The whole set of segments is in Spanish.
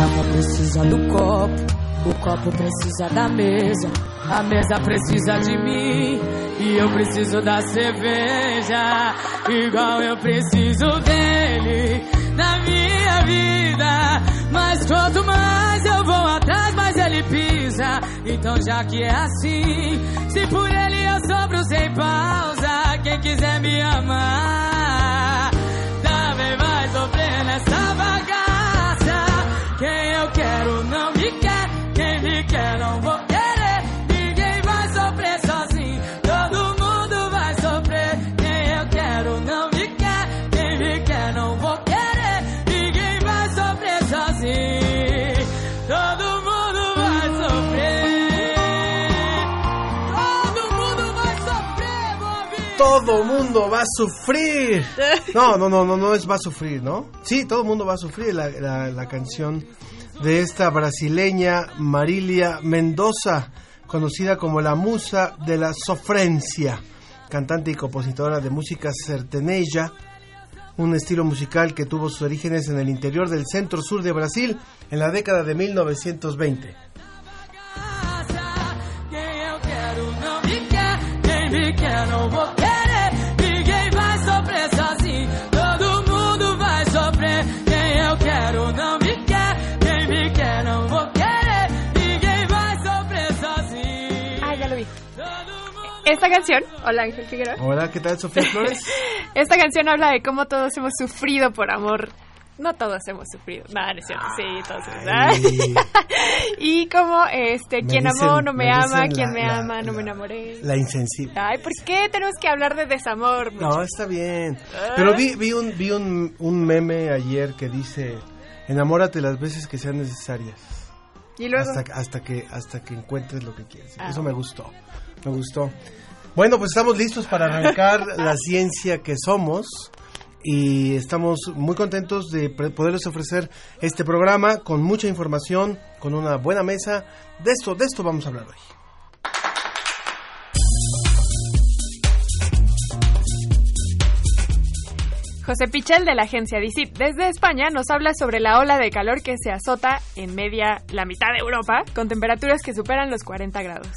A garrafa precisa do copo, o copo precisa da mesa, a mesa precisa de mim e eu preciso da cerveja, igual eu preciso dele na minha vida. Mas quanto mais eu vou atrás, mais ele pisa. Então já que é assim, se por ele eu sobro sem pausa, quem quiser me amar, Todo mundo va a sufrir. No, no, no, no, no es va a sufrir, ¿no? Sí, todo mundo va a sufrir la, la, la canción de esta brasileña Marilia Mendoza, conocida como la musa de la sofrencia, cantante y compositora de música sertaneja, un estilo musical que tuvo sus orígenes en el interior del centro sur de Brasil en la década de 1920. Quem eu quero vou Esta canción, hola Ángel Figueroa. Hola, ¿qué tal Sofía Flores? Esta canción habla de cómo todos hemos sufrido por amor. No todos hemos sufrido. No, no es cierto. Sí, todos hemos. y como, este, Me quien dicen- amó no me, me ama, quien la- me la- ama no me enamoré. La insensible. Ay, ¿por qué tenemos que hablar de desamor? No, está bien. Pero vi, vi, un, vi un, un meme ayer que dice, enamórate las veces que sean necesarias. y luego, Hasta, hasta, que, hasta que encuentres lo que quieres. Ah. Eso me gustó. Me gustó. Bueno, pues estamos listos para arrancar la ciencia que somos. Y estamos muy contentos de poderles ofrecer este programa con mucha información, con una buena mesa. De esto, de esto vamos a hablar hoy. José Pichel de la agencia DICIT desde España nos habla sobre la ola de calor que se azota en media la mitad de Europa con temperaturas que superan los 40 grados.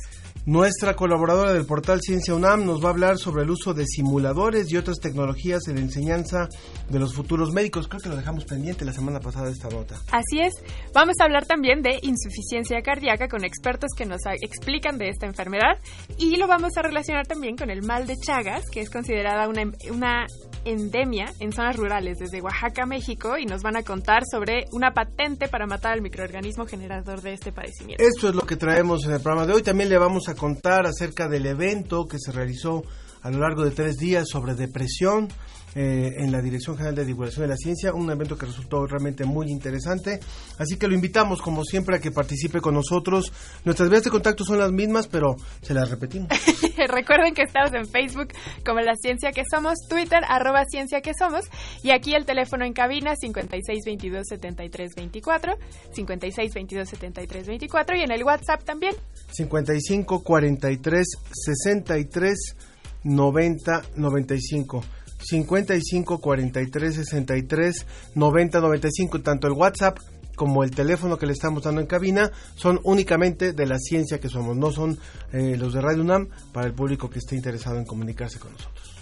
Nuestra colaboradora del portal Ciencia UNAM nos va a hablar sobre el uso de simuladores y otras tecnologías en la enseñanza de los futuros médicos. Creo que lo dejamos pendiente la semana pasada esta nota. Así es, vamos a hablar también de insuficiencia cardíaca con expertos que nos explican de esta enfermedad y lo vamos a relacionar también con el mal de Chagas, que es considerada una, em- una endemia en zonas rurales desde Oaxaca, México, y nos van a contar sobre una patente para matar al microorganismo generador de este padecimiento. Esto es lo que traemos en el programa de hoy. También le vamos a contar acerca del evento que se realizó a lo largo de tres días sobre depresión eh, en la Dirección General de Divulgación de la Ciencia, un evento que resultó realmente muy interesante. Así que lo invitamos, como siempre, a que participe con nosotros. Nuestras vías de contacto son las mismas, pero se las repetimos. Recuerden que estamos en Facebook como La Ciencia que Somos, Twitter arroba Ciencia que Somos y aquí el teléfono en cabina 5622-7324, 5622-7324 y en el WhatsApp también. 55 43 63 90 95 55 43 63 90 95 tanto el WhatsApp como el teléfono que le estamos dando en cabina son únicamente de la ciencia que somos, no son eh, los de Radio UNAM para el público que esté interesado en comunicarse con nosotros.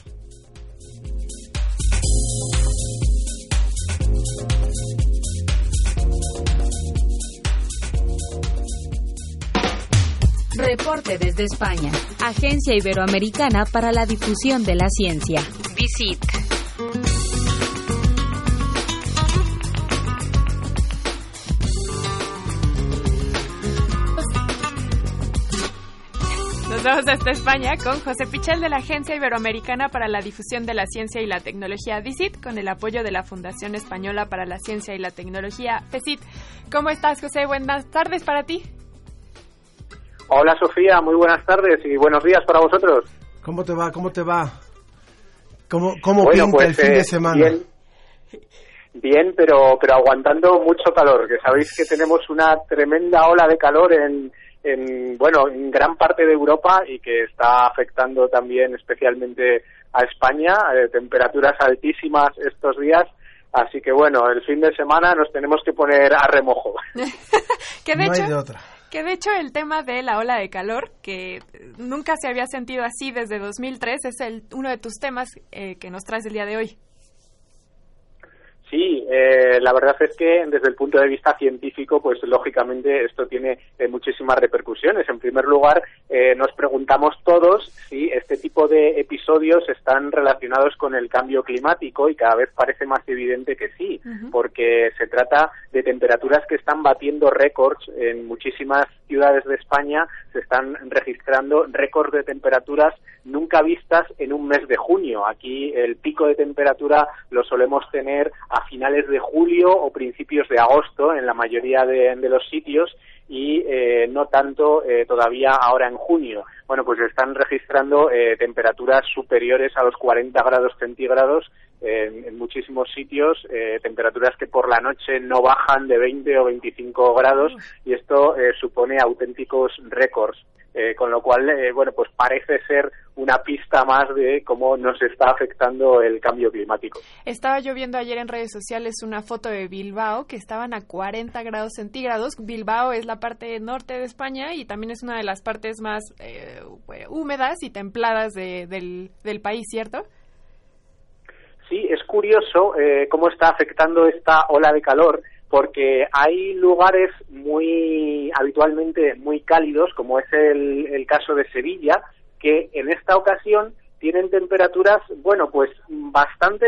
Reporte desde España. Agencia Iberoamericana para la Difusión de la Ciencia. Visit. Nos vamos hasta España con José Pichel de la Agencia Iberoamericana para la Difusión de la Ciencia y la Tecnología, DICIT, con el apoyo de la Fundación Española para la Ciencia y la Tecnología, FECIT. ¿Cómo estás, José? Buenas tardes para ti. Hola, Sofía. Muy buenas tardes y buenos días para vosotros. ¿Cómo te va? ¿Cómo te va? ¿Cómo, cómo Bueno, pinta pues, el fin de eh, semana? Bien, bien pero, pero aguantando mucho calor, que sabéis que tenemos una tremenda ola de calor en, en, bueno, en gran parte de Europa y que está afectando también especialmente a España, eh, temperaturas altísimas estos días. Así que bueno, el fin de semana nos tenemos que poner a remojo. De no hecho, hay de otra. Que de hecho el tema de la ola de calor, que nunca se había sentido así desde 2003, es el, uno de tus temas eh, que nos traes el día de hoy. Sí, eh, la verdad es que desde el punto de vista científico, pues lógicamente esto tiene eh, muchísimas repercusiones. En primer lugar, eh, nos preguntamos todos si este tipo de episodios están relacionados con el cambio climático y cada vez parece más evidente que sí, porque se trata de temperaturas que están batiendo récords en muchísimas ciudades de España, se están registrando récords de temperaturas nunca vistas en un mes de junio. Aquí el pico de temperatura lo solemos tener a finales de julio o principios de agosto en la mayoría de, de los sitios y eh, no tanto eh, todavía ahora en junio. Bueno, pues están registrando eh, temperaturas superiores a los 40 grados centígrados en, en muchísimos sitios, eh, temperaturas que por la noche no bajan de 20 o 25 grados y esto eh, supone auténticos récords. Eh, con lo cual, eh, bueno, pues parece ser una pista más de cómo nos está afectando el cambio climático. Estaba yo viendo ayer en redes sociales una foto de Bilbao que estaban a 40 grados centígrados. Bilbao es la parte norte de España y también es una de las partes más eh, húmedas y templadas de, del, del país, ¿cierto? Sí, es curioso eh, cómo está afectando esta ola de calor porque hay lugares muy habitualmente muy cálidos, como es el, el caso de Sevilla, que en esta ocasión tienen temperaturas, bueno, pues bastante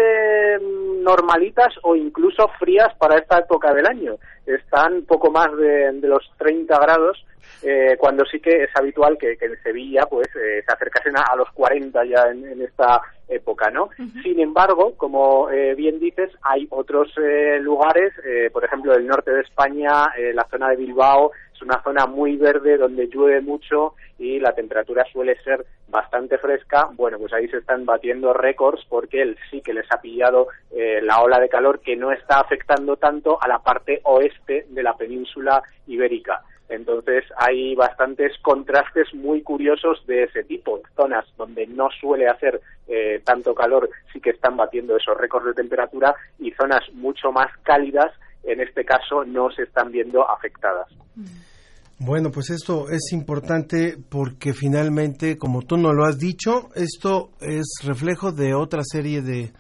normalitas o incluso frías para esta época del año. Están poco más de, los 30 grados, eh, cuando sí que es habitual que, que en Sevilla pues eh, se acercasen a, a, los 40 ya en, en esta época, ¿no? Sin embargo, como eh, bien dices, hay otros eh, lugares, eh, por ejemplo, el norte de España, la zona de Bilbao, es una zona muy verde donde llueve mucho y la temperatura suele ser bastante fresca. Bueno, pues ahí se están batiendo récords porque él sí que les ha pillado eh, la ola de calor que no está afectando tanto a la parte oeste de la península ibérica. Entonces hay bastantes contrastes muy curiosos de ese tipo. Zonas donde no suele hacer eh, tanto calor sí que están batiendo esos récords de temperatura y zonas mucho más cálidas en este caso no se están viendo afectadas. Bueno, pues esto es importante porque finalmente, como tú no lo has dicho, esto es reflejo de otra serie de,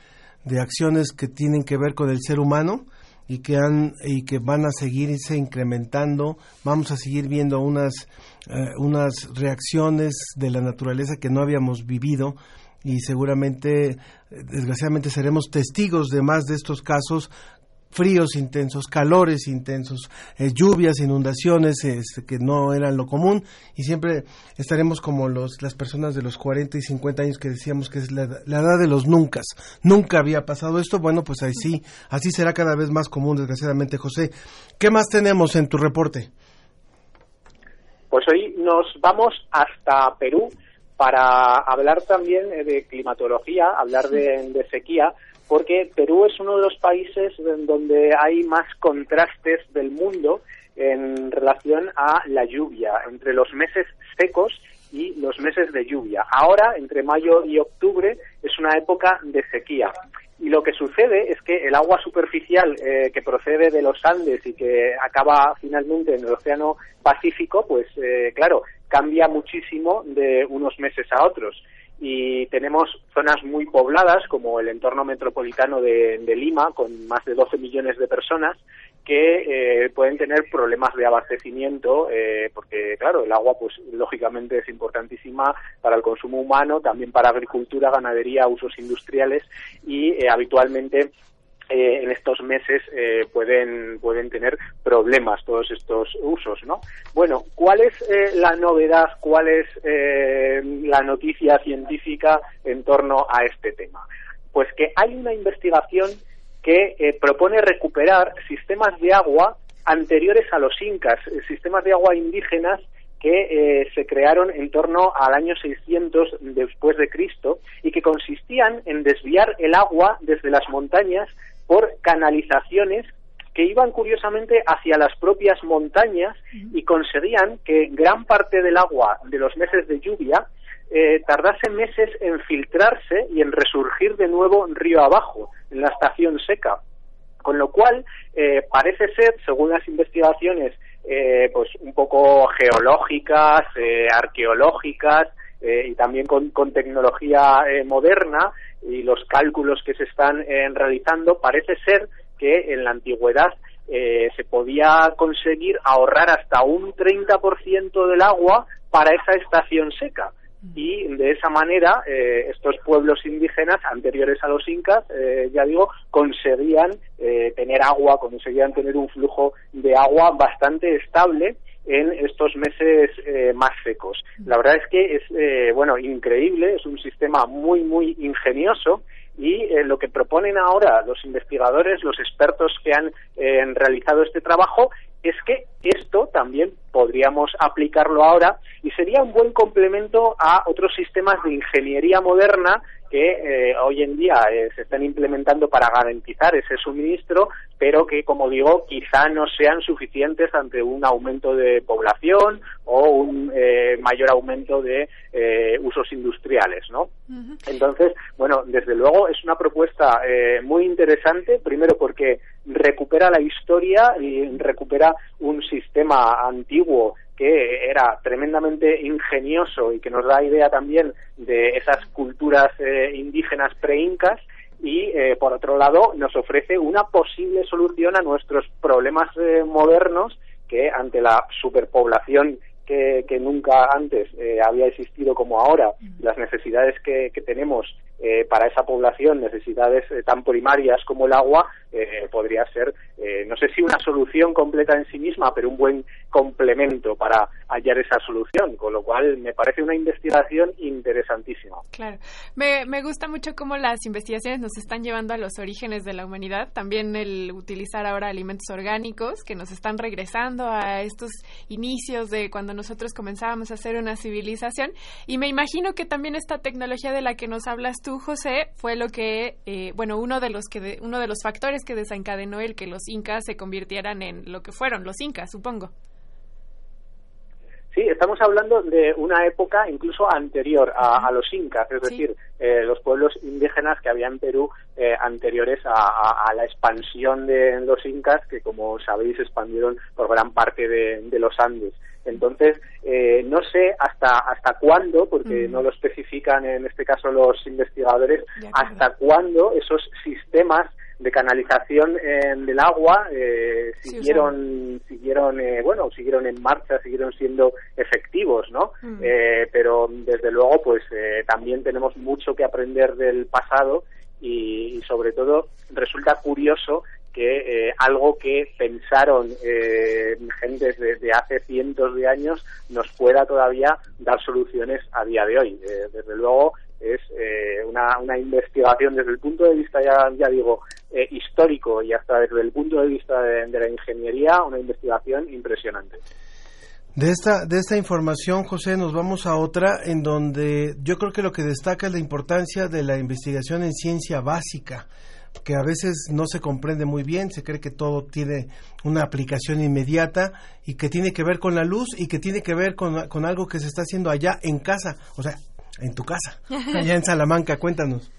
de acciones que tienen que ver con el ser humano y que han y que van a seguirse incrementando. Vamos a seguir viendo unas eh, unas reacciones de la naturaleza que no habíamos vivido y seguramente desgraciadamente seremos testigos de más de estos casos fríos intensos, calores intensos, eh, lluvias, inundaciones este, que no eran lo común y siempre estaremos como los, las personas de los 40 y 50 años que decíamos que es la, la, edad de los nunca. Nunca había pasado esto, bueno, pues ahí sí, así será cada vez más común, desgraciadamente, José. ¿Qué más tenemos en tu reporte? Pues hoy nos vamos hasta Perú para hablar también de climatología, hablar de, de sequía, porque Perú es uno de los países donde hay más contrastes del mundo en relación a la lluvia, entre los meses secos y los meses de lluvia. Ahora, entre mayo y octubre, es una época de sequía. Y lo que sucede es que el agua superficial eh, que procede de los Andes y que acaba finalmente en el Océano Pacífico, pues eh, claro, cambia muchísimo de unos meses a otros y tenemos zonas muy pobladas como el entorno metropolitano de, de Lima con más de 12 millones de personas que eh, pueden tener problemas de abastecimiento eh, porque claro el agua pues lógicamente es importantísima para el consumo humano también para agricultura ganadería usos industriales y eh, habitualmente eh, en estos meses eh, pueden pueden tener problemas todos estos usos, ¿no? Bueno, ¿cuál es eh, la novedad? ¿Cuál es la noticia científica en torno a este tema? Pues que hay una investigación que propone recuperar sistemas de agua anteriores a los incas, sistemas de agua indígenas que se crearon en torno al año 600 después de Cristo y que consistían en desviar el agua desde las montañas por canalizaciones que iban curiosamente hacia las propias montañas y conseguían que gran parte del agua de los meses de lluvia eh, tardase meses en filtrarse y en resurgir de nuevo río abajo, en la estación seca. Con lo cual, eh, parece ser, según las investigaciones, eh, pues un poco geológicas, arqueológicas y también con, con tecnología moderna, y los cálculos que se están eh, realizando, parece ser que en la antigüedad eh, se podía conseguir ahorrar hasta un 30% del agua para esa estación seca. Y de esa manera, eh, estos pueblos indígenas anteriores a los incas, ya digo, conseguían tener agua, conseguían tener un flujo de agua bastante estable en estos meses eh, más secos. La verdad es que es, eh, bueno, increíble, es un sistema muy, muy ingenioso y eh, lo que proponen ahora los investigadores, los expertos que han realizado este trabajo, es que esto también podríamos aplicarlo ahora y sería un buen complemento a otros sistemas de ingeniería moderna que eh, hoy en día eh, se están implementando para garantizar ese suministro, pero que, como digo, quizá no sean suficientes ante un aumento de población o un eh, mayor aumento de usos industriales, ¿no? Entonces, bueno, desde luego es una propuesta muy interesante, primero porque recupera la historia y recupera un sistema antiguo que era tremendamente ingenioso y que nos da idea también de esas culturas eh, indígenas pre-incas y eh, por otro lado nos ofrece una posible solución a nuestros problemas eh, modernos que ante la superpoblación que, nunca antes había existido como ahora, las necesidades que, que tenemos eh, para esa población necesidades eh, tan primarias como el agua eh, podría ser, no sé si una solución completa en sí misma, pero un buen complemento para hallar esa solución, con lo cual me parece una investigación interesantísima. Claro, me, me gusta mucho cómo las investigaciones nos están llevando a los orígenes de la humanidad, también el utilizar ahora alimentos orgánicos que nos están regresando a estos inicios de cuando nosotros comenzábamos a hacer una civilización y me imagino que también esta tecnología de la que nos hablas tú, José, fue lo que, eh, bueno, uno de los que uno de los factores que desencadenó el que los incas se convirtieran en lo que fueron los incas, supongo. Sí, estamos hablando de una época incluso anterior a, los incas, es decir, eh, los pueblos indígenas que había en Perú eh, anteriores a, la expansión de los incas, que como sabéis expandieron por gran parte de los Andes. Entonces, eh, no sé hasta hasta cuándo, porque no lo especifican en este caso los investigadores, hasta cuándo esos sistemas de canalización del agua eh, siguieron siguieron eh, bueno siguieron en marcha siguieron siendo efectivos no pero desde luego pues también tenemos mucho que aprender del pasado y, sobre todo resulta curioso que eh, algo que pensaron eh, gentes de, hace cientos de años nos pueda todavía dar soluciones a día de hoy. Eh, desde luego es eh, una, una, investigación desde el punto de vista, ya, ya digo, histórico y hasta desde el punto de vista de, de, la ingeniería, una investigación impresionante. De esta, de esta información, José, nos vamos a otra en donde yo creo que lo que destaca es la importancia de la investigación en ciencia básica que a veces no se comprende muy bien, se cree que todo tiene una aplicación inmediata y que tiene que ver con la luz y que tiene que ver con, con algo que se está haciendo allá en casa, o sea, en tu casa, allá en Salamanca, cuéntanos.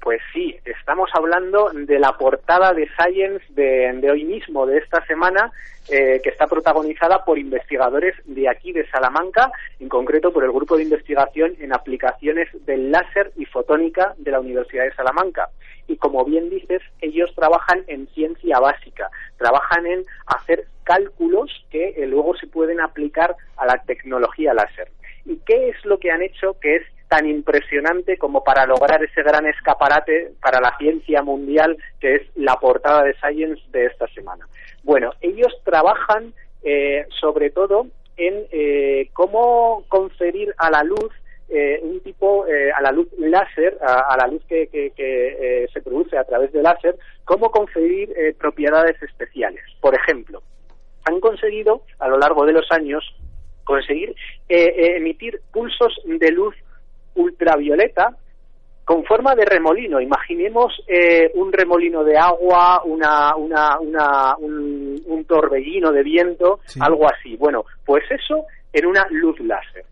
Pues sí, estamos hablando de la portada de Science de, hoy mismo, de esta semana, eh, que está protagonizada por investigadores de aquí, de Salamanca, en concreto por el Grupo de Investigación en Aplicaciones del Láser y Fotónica de la Universidad de Salamanca. Y como bien dices, ellos trabajan en ciencia básica, trabajan en hacer cálculos que eh, luego se pueden aplicar a la tecnología láser. ¿Y qué es lo que han hecho que es tan impresionante como para lograr ese gran escaparate para la ciencia mundial que es la portada de Science de esta semana. Bueno, ellos trabajan eh, sobre todo en eh, cómo conferir a la luz eh, un tipo, eh, a la luz láser, a, la luz que, que, que se produce a través del láser, cómo conferir propiedades especiales. Por ejemplo, han conseguido a lo largo de los años conseguir emitir pulsos de luz ultravioleta con forma de remolino. Imaginemos eh, un remolino de agua, una, una, una, un, torbellino de viento, algo así. Bueno, pues eso en una luz láser.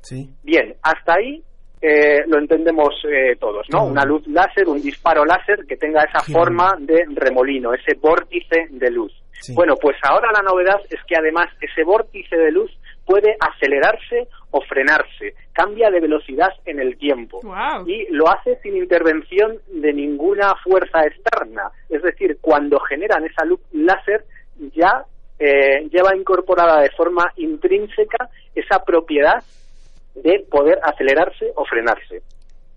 Bien, hasta ahí eh, lo entendemos eh, todos, ¿no? Una luz láser, un disparo láser que tenga esa forma de remolino, ese vórtice de luz. Bueno, pues ahora la novedad es que además ese vórtice de luz puede acelerarse o frenarse, cambia de velocidad en el tiempo y lo hace sin intervención de ninguna fuerza externa. Es decir, cuando generan esa luz láser ya eh, lleva incorporada de forma intrínseca esa propiedad de poder acelerarse o frenarse.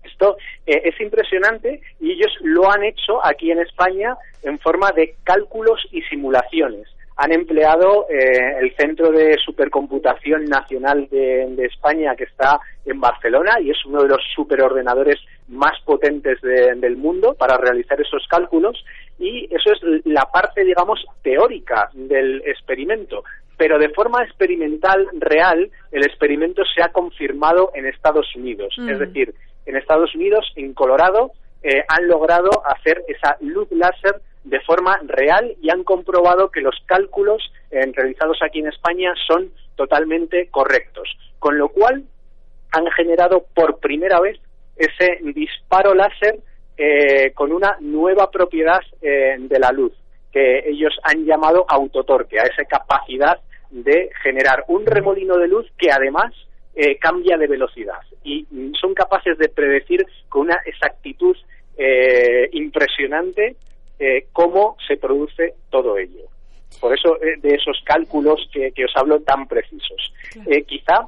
Esto eh, es impresionante y ellos lo han hecho aquí en España en forma de cálculos y simulaciones han empleado eh, el Centro de Supercomputación Nacional de, España que está en Barcelona y es uno de los superordenadores más potentes del mundo para realizar esos cálculos y eso es la parte, digamos, teórica del experimento. Pero de forma experimental real, el experimento se ha confirmado en Estados Unidos. Es mm. decir, en Estados Unidos, en Colorado, eh, han logrado hacer esa luz láser de forma real y han comprobado que los cálculos eh, realizados aquí en España son totalmente correctos. Con lo cual han generado por primera vez ese disparo láser eh, con una nueva propiedad eh, de la luz que ellos han llamado autotorque, a esa capacidad de generar un remolino de luz que además cambia de velocidad y son capaces de predecir con una exactitud impresionante eh, cómo se produce todo ello. Por eso eh, de esos cálculos que, os hablo tan precisos. Eh, quizá,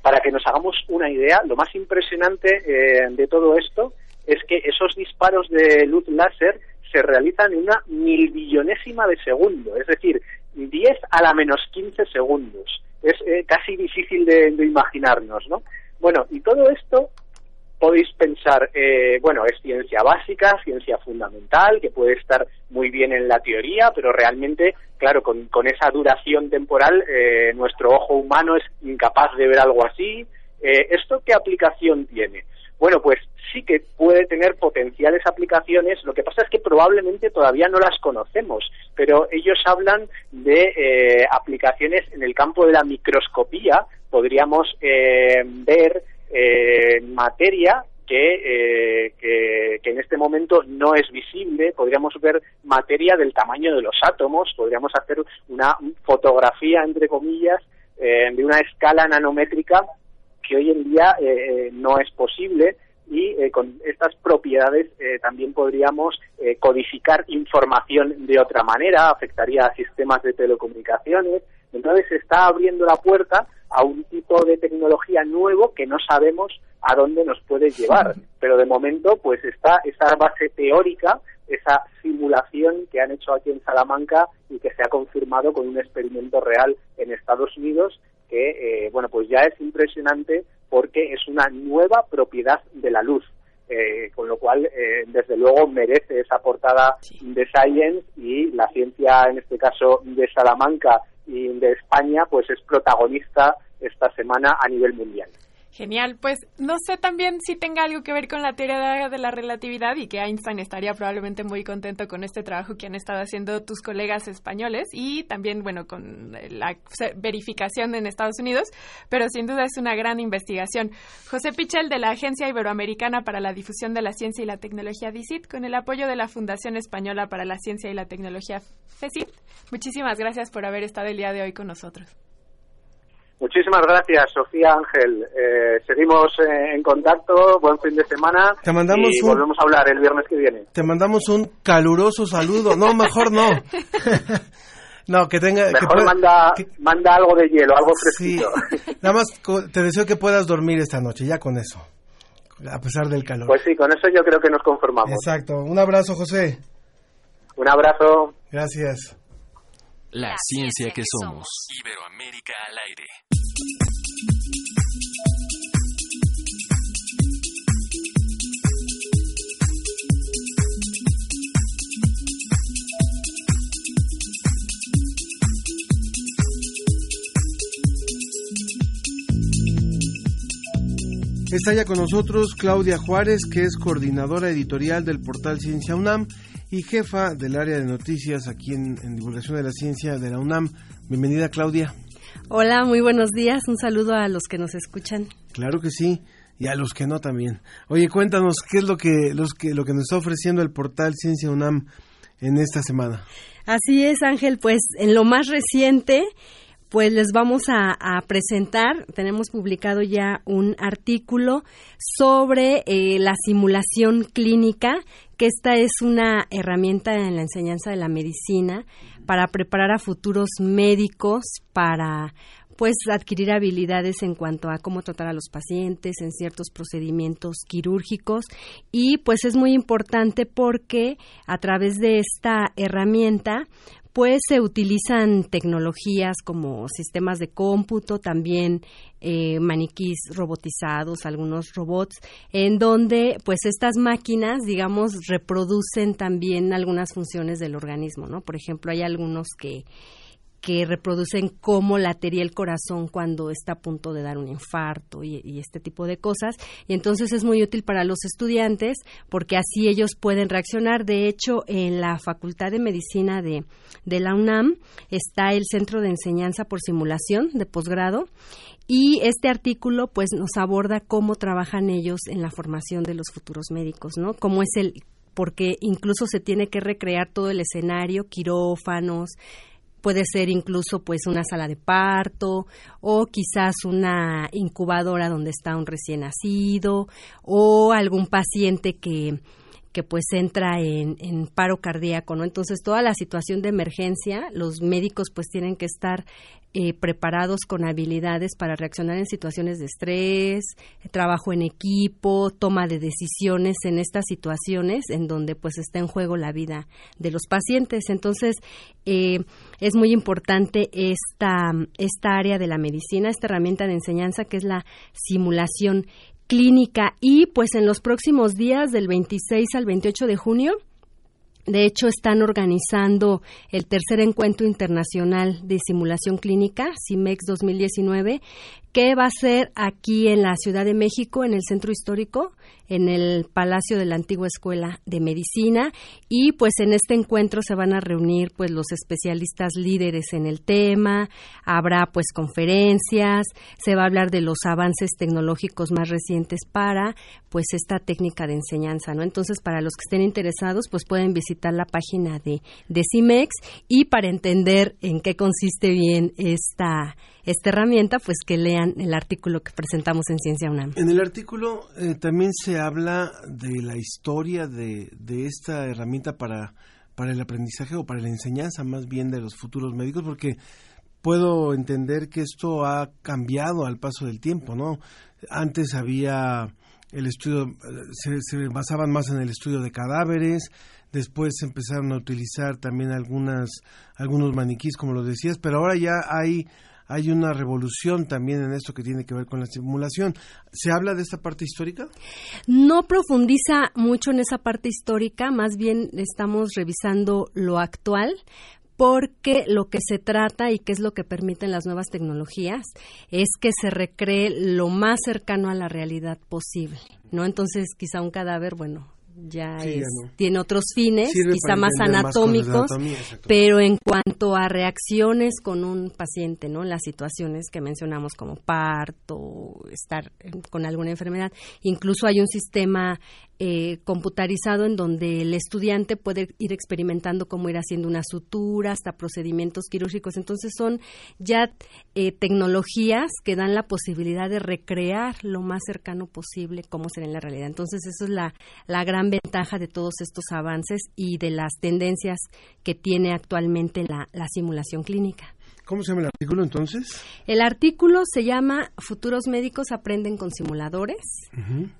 para que nos hagamos una idea, lo más impresionante de todo esto es que esos disparos de luz láser se realizan en una milbillonésima de segundo, es decir, 10 a la menos 15 segundos. Es casi difícil de, imaginarnos, ¿no? Bueno, y todo esto podéis pensar, eh, bueno, es ciencia básica, ciencia fundamental, que puede estar muy bien en la teoría, pero realmente, claro, con, esa duración temporal, eh, nuestro ojo humano es incapaz de ver algo así. Eh, ¿Esto qué aplicación tiene? Bueno, pues sí que puede tener potenciales aplicaciones, lo que pasa es que probablemente todavía no las conocemos, pero ellos hablan de aplicaciones en el campo de la microscopía, podríamos ver eh, materia eh, que, que, en este momento no es visible. Podríamos ver materia del tamaño de los átomos, podríamos hacer una fotografía, entre comillas, eh, de una escala nanométrica que hoy en día eh, no es posible y con estas propiedades también podríamos codificar información de otra manera, afectaría a sistemas de telecomunicaciones. Entonces se está abriendo la puerta a un tipo de tecnología nuevo que no sabemos a dónde nos puede llevar. Pero de momento, pues está esa base teórica, esa simulación que han hecho aquí en Salamanca y que se ha confirmado con un experimento real en Estados Unidos que, eh, bueno, pues ya es impresionante porque es una nueva propiedad de la luz. Eh, con lo cual, eh, desde luego, merece esa portada de Science y la ciencia, en este caso, de Salamanca y de España pues es protagonista esta semana a nivel mundial. Genial, pues no sé también si tenga algo que ver con la teoría de la relatividad y que Einstein estaría probablemente muy contento con este trabajo que han estado haciendo tus colegas españoles y también, bueno, con la verificación en Estados Unidos, pero sin duda es una gran investigación. José Pichel de la Agencia Iberoamericana para la Difusión de la Ciencia y la Tecnología DICIT, con el apoyo de la Fundación Española para la Ciencia y la Tecnología FECIT. Muchísimas gracias por haber estado el día de hoy con nosotros. Muchísimas gracias, Sofía Ángel. Eh, seguimos eh, en contacto. Buen fin de semana. Te mandamos y volvemos a hablar el viernes que viene. Te mandamos un caluroso saludo. No, mejor no. no, que tenga. Mejor manda, manda algo de hielo, algo fresquito. Nada más te deseo que puedas dormir esta noche, ya con eso. a pesar del calor. Pues sí, con eso yo creo que nos conformamos. Exacto. Un abrazo, José. Un abrazo. Gracias. La ciencia que somos. Iberoamérica al aire. Está ya con nosotros Claudia Juárez, que es coordinadora editorial del portal Ciencia UNAM y jefa del área de noticias aquí en, en Divulgación de la Ciencia de la UNAM. Bienvenida, Claudia. Hola, muy buenos días. Un saludo a los que nos escuchan. Claro que sí, y a los que no también. Oye, cuéntanos qué es lo que, los que, lo que nos está ofreciendo el portal Ciencia UNAM en esta semana. Así es, Ángel. Pues en lo más reciente, pues les vamos a, a presentar, tenemos publicado ya un artículo sobre eh, la simulación clínica, que esta es una herramienta en la enseñanza de la medicina para preparar a futuros médicos para pues adquirir habilidades en cuanto a cómo tratar a los pacientes en ciertos procedimientos quirúrgicos. Y pues es muy importante porque a través de esta herramienta pues se utilizan tecnologías como sistemas de cómputo, también eh, maniquís robotizados, algunos robots, en donde pues estas máquinas, digamos, reproducen también algunas funciones del organismo, ¿no? Por ejemplo, hay algunos que que reproducen cómo latería el corazón cuando está a punto de dar un infarto y, y, este tipo de cosas. Y entonces es muy útil para los estudiantes porque así ellos pueden reaccionar. De hecho, en la Facultad de Medicina de, de la UNAM está el Centro de Enseñanza por Simulación de posgrado y este artículo pues nos aborda cómo trabajan ellos en la formación de los futuros médicos, ¿no? Cómo es el porque incluso se tiene que recrear todo el escenario, quirófanos, puede ser incluso pues una sala de parto o quizás una incubadora donde está un recién nacido o algún paciente que que pues entra en, en, paro cardíaco, ¿no? Entonces toda la situación de emergencia, los médicos pues tienen que estar eh, preparados con habilidades para reaccionar en situaciones de estrés, trabajo en equipo, toma de decisiones en estas situaciones en donde pues está en juego la vida de los pacientes. Entonces eh, es muy importante esta, esta área de la medicina, esta herramienta de enseñanza que es la simulación clínica y pues en los próximos días del 26 al 28 de junio de hecho, están organizando el tercer encuentro internacional de simulación clínica, CIMEX 2019, que va a ser aquí en la Ciudad de México, en el centro histórico, en el Palacio de la Antigua Escuela de Medicina. Y pues en este encuentro se van a reunir pues los especialistas líderes en el tema, habrá pues conferencias, se va a hablar de los avances tecnológicos más recientes para pues esta técnica de enseñanza, ¿no? Entonces, para los que estén interesados, pues pueden visitar la página de, de CIMEX y para entender en qué consiste bien esta esta herramienta, pues que lean el artículo que presentamos en Ciencia UNAM. En el artículo eh, también se habla de la historia de, de esta herramienta para, para el aprendizaje o para la enseñanza más bien de los futuros médicos, porque puedo entender que esto ha cambiado al paso del tiempo, ¿no? Antes había el estudio, se, se basaban más en el estudio de cadáveres, después empezaron a utilizar también algunas algunos maniquís como lo decías pero ahora ya hay hay una revolución también en esto que tiene que ver con la simulación. ¿Se habla de esta parte histórica? No profundiza mucho en esa parte histórica, más bien estamos revisando lo actual, porque lo que se trata y que es lo que permiten las nuevas tecnologías es que se recree lo más cercano a la realidad posible, ¿no? Entonces, quizá un cadáver, bueno, ya, sí, es, ya no. tiene otros fines, Sirve quizá más anatómicos, más pero en cuanto a reacciones con un paciente, ¿no? Las situaciones que mencionamos como parto, estar con alguna enfermedad, incluso hay un sistema eh, computarizado en donde el estudiante puede ir experimentando cómo ir haciendo una sutura, hasta procedimientos quirúrgicos. Entonces son ya eh, tecnologías que dan la posibilidad de recrear lo más cercano posible cómo será en la realidad. Entonces eso es la, la gran ventaja de todos estos avances y de las tendencias que tiene actualmente la, la simulación clínica. ¿Cómo se llama el artículo entonces? El artículo se llama Futuros médicos aprenden con simuladores.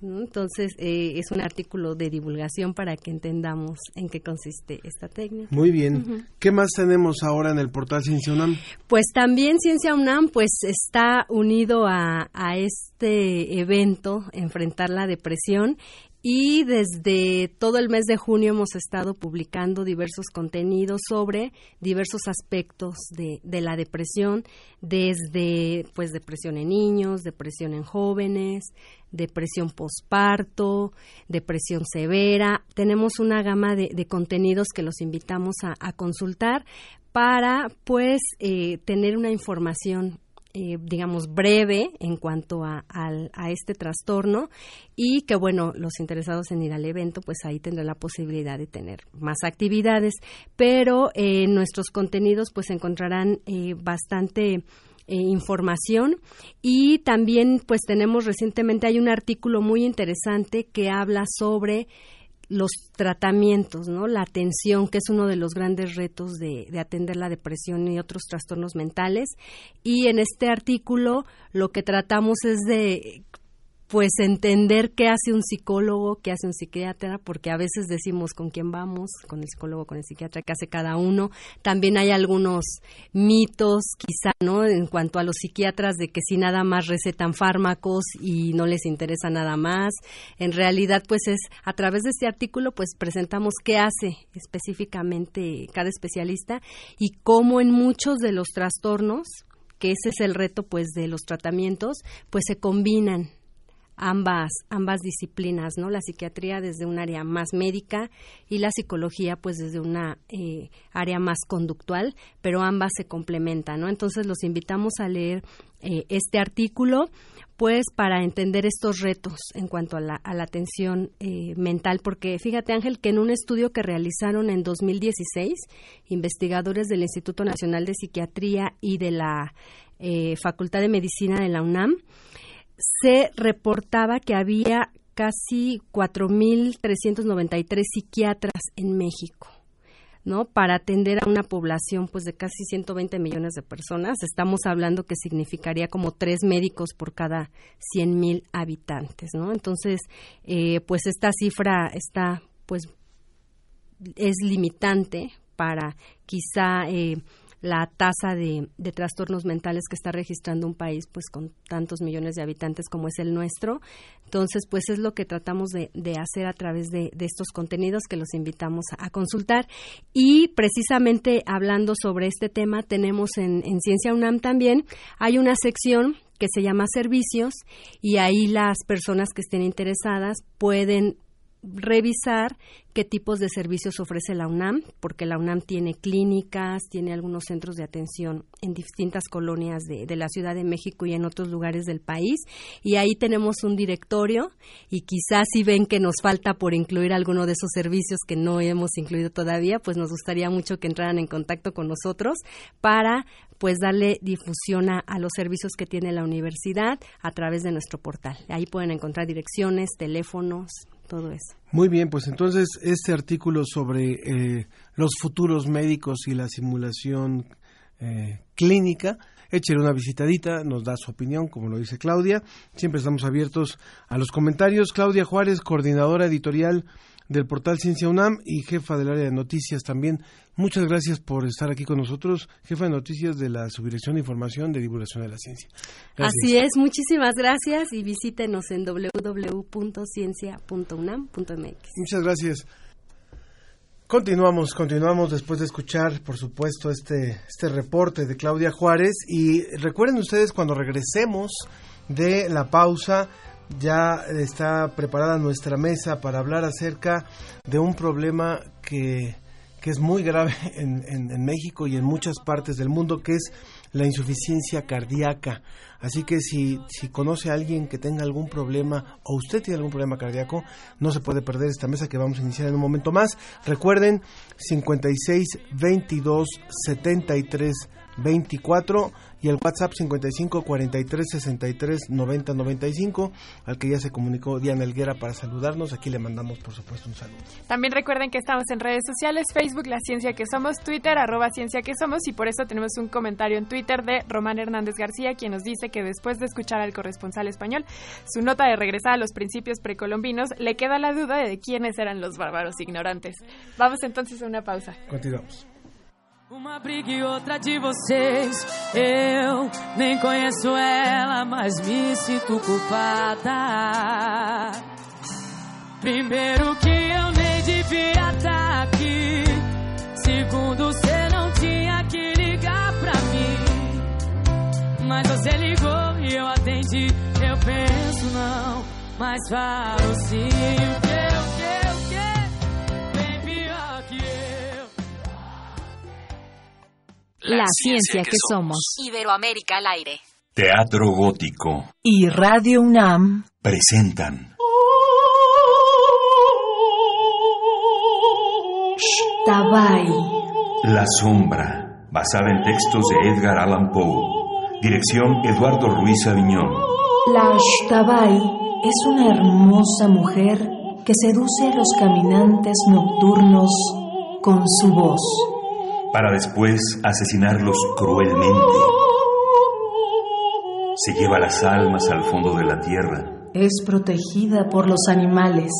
¿no? Entonces, eh, es un artículo de divulgación para que entendamos en qué consiste esta técnica. Muy bien. ¿Qué más tenemos ahora en el portal Ciencia UNAM? Pues también Ciencia UNAM pues está unido a, a este evento, enfrentar la depresión, y desde todo el mes de junio hemos estado publicando diversos contenidos sobre diversos aspectos de, de la depresión, desde pues depresión en niños, depresión en jóvenes, depresión posparto, depresión severa. Tenemos una gama de, de contenidos que los invitamos a, a consultar para pues eh, tener una información eh, digamos, breve en cuanto a, al- a este trastorno y que, bueno, los interesados en ir al evento, pues ahí tendrán la posibilidad de tener más actividades, pero eh, nuestros contenidos pues encontrarán eh, bastante eh, información. Y también pues tenemos recientemente hay un artículo muy interesante que habla sobre los tratamientos, ¿no? La atención, que es uno de los grandes retos de, de atender la depresión y otros trastornos mentales. Y en este artículo lo que tratamos es de pues entender qué hace un psicólogo, qué hace un psiquiatra, porque a veces decimos con quién vamos, con el psicólogo, con el psiquiatra, qué hace cada uno. También hay algunos mitos, quizá, ¿no? En cuanto a los psiquiatras, de que si nada más recetan fármacos y no les interesa nada más. En realidad, pues es a través de este artículo, pues presentamos qué hace específicamente cada especialista y cómo en muchos de los trastornos, que ese es el reto, pues, de los tratamientos, pues se combinan ambas ambas disciplinas no la psiquiatría desde un área más médica y la psicología pues desde una eh, área más conductual pero ambas se complementan no entonces los invitamos a leer eh, este artículo pues para entender estos retos en cuanto a la, a la atención eh, mental porque fíjate Ángel que en un estudio que realizaron en 2016 investigadores del Instituto Nacional de Psiquiatría y de la eh, Facultad de Medicina de la UNAM se reportaba que había casi 4.393 psiquiatras en México. ¿no? Para atender a una población pues de casi 120 millones de personas, estamos hablando que significaría como tres médicos por cada 100 mil habitantes, ¿no? Entonces, eh, pues esta cifra está, pues, es limitante para quizá eh, la tasa de, de trastornos mentales que está registrando un país pues con tantos millones de habitantes como es el nuestro. Entonces, pues es lo que tratamos de, de hacer a través de, de estos contenidos que los invitamos a, consultar. Y precisamente hablando sobre este tema, tenemos en, en Ciencia UNAM también, hay una sección que se llama servicios y ahí las personas que estén interesadas pueden revisar qué tipos de servicios ofrece la UNAM, porque la UNAM tiene clínicas, tiene algunos centros de atención en distintas colonias de, de, la Ciudad de México y en otros lugares del país. Y ahí tenemos un directorio y quizás si ven que nos falta por incluir alguno de esos servicios que no hemos incluido todavía, pues nos gustaría mucho que entraran en contacto con nosotros para pues darle difusión a, a, los servicios que tiene la universidad a través de nuestro portal. Ahí pueden encontrar direcciones, teléfonos, todo eso. Muy bien, pues entonces este artículo sobre eh, los futuros médicos y la simulación eh, clínica, échele una visitadita, nos da su opinión, como lo dice Claudia. Siempre estamos abiertos a los comentarios. Claudia Juárez, coordinadora editorial del portal Ciencia UNAM y jefa del área de noticias también. Muchas gracias por estar aquí con nosotros, jefa de noticias de la Subdirección de Información de Divulgación de la Ciencia. Gracias. Así es, muchísimas gracias y visítenos en www.ciencia.unam.mx. Muchas gracias. Continuamos, continuamos después de escuchar, por supuesto, este, este reporte de Claudia Juárez. Y recuerden ustedes, cuando regresemos de la pausa, ya está preparada nuestra mesa para hablar acerca de un problema que, que es muy grave en, en, en, México y en muchas partes del mundo, que es la insuficiencia cardíaca. Así que si, si conoce a alguien que tenga algún problema o usted tiene algún problema cardíaco, no se puede perder esta mesa que vamos a iniciar en un momento más. Recuerden, 56 22 73 24 y el WhatsApp 55 43 63 90 95 al que ya se comunicó Diana Elguera para saludarnos. Aquí le mandamos por supuesto un saludo. También recuerden que estamos en redes sociales, Facebook La Ciencia que Somos, Twitter arroba Ciencia que Somos y por eso tenemos un comentario en Twitter de Román Hernández García quien nos dice que después de escuchar al corresponsal español su nota de regresar a los principios precolombinos le queda la duda de quiénes eran los bárbaros ignorantes. Vamos entonces a una pausa. Continuamos. Uma briga e outra de vocês. Eu nem conheço ela, mas me sinto culpada. Primeiro que eu nem devia estar aqui. Segundo, você não tinha que ligar pra mim. Mas você ligou e eu atendi. Eu penso não, mas falo sim. O que, o que, La ciencia que somos. Iberoamérica al aire. Teatro Gótico. Y Radio UNAM. Presentan. Tabay. La Sombra. Basada en textos de Edgar Allan Poe. Dirección Eduardo Ruiz Aviñón. La Ashtabay es una hermosa mujer que seduce a los caminantes nocturnos con su voz. Para después asesinarlos cruelmente. Se lleva las almas al fondo de la tierra. Es protegida por los animales.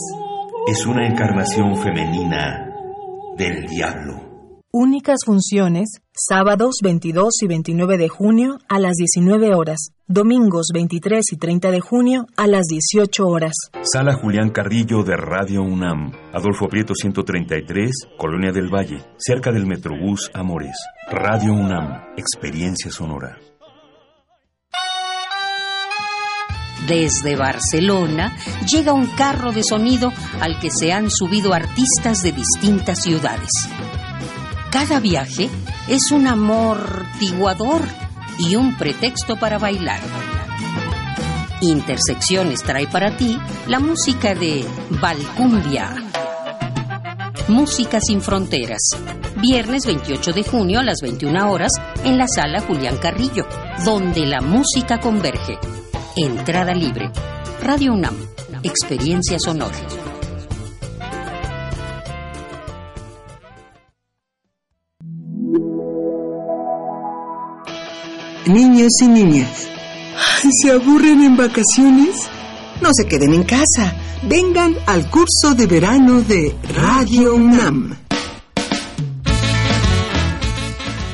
Es una encarnación femenina del diablo. Únicas funciones, sábados 22 y 29 de junio a las 19 horas, domingos 23 y 30 de junio a las 18 horas. Sala Julián Carrillo de Radio UNAM. Adolfo Prieto 133, Colonia del Valle, cerca del Metrobús Amores. Radio UNAM, experiencia sonora. Desde Barcelona llega un carro de sonido al que se han subido artistas de distintas ciudades. Cada viaje es un amortiguador y un pretexto para bailar. Intersecciones trae para ti la música de Valcumbia. Música sin fronteras. Viernes 28 de junio a las 21 horas en la sala Julián Carrillo, donde la música converge. Entrada libre. Radio UNAM. Experiencia sonora. Niños y niñas, ¿se aburren en vacaciones? No se queden en casa. Vengan al curso de verano de Radio UNAM.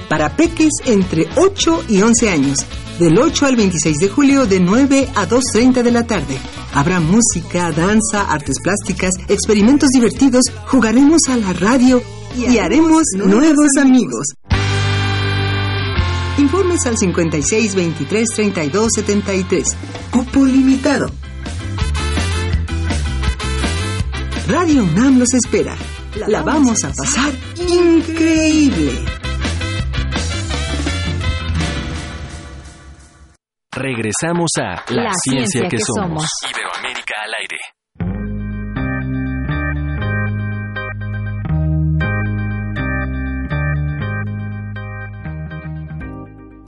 Para peques entre 8 y 11 años, del 8 al 26 de julio de 9 a 2.30 de la tarde. Habrá música, danza, artes plásticas, experimentos divertidos, jugaremos a la radio y, haremos nuevos amigos. Informes al 56 23 32 73. Cupo limitado. Radio UNAM los espera. La vamos a pasar increíble. Regresamos a La, ciencia, que, somos. Iberoamérica al aire.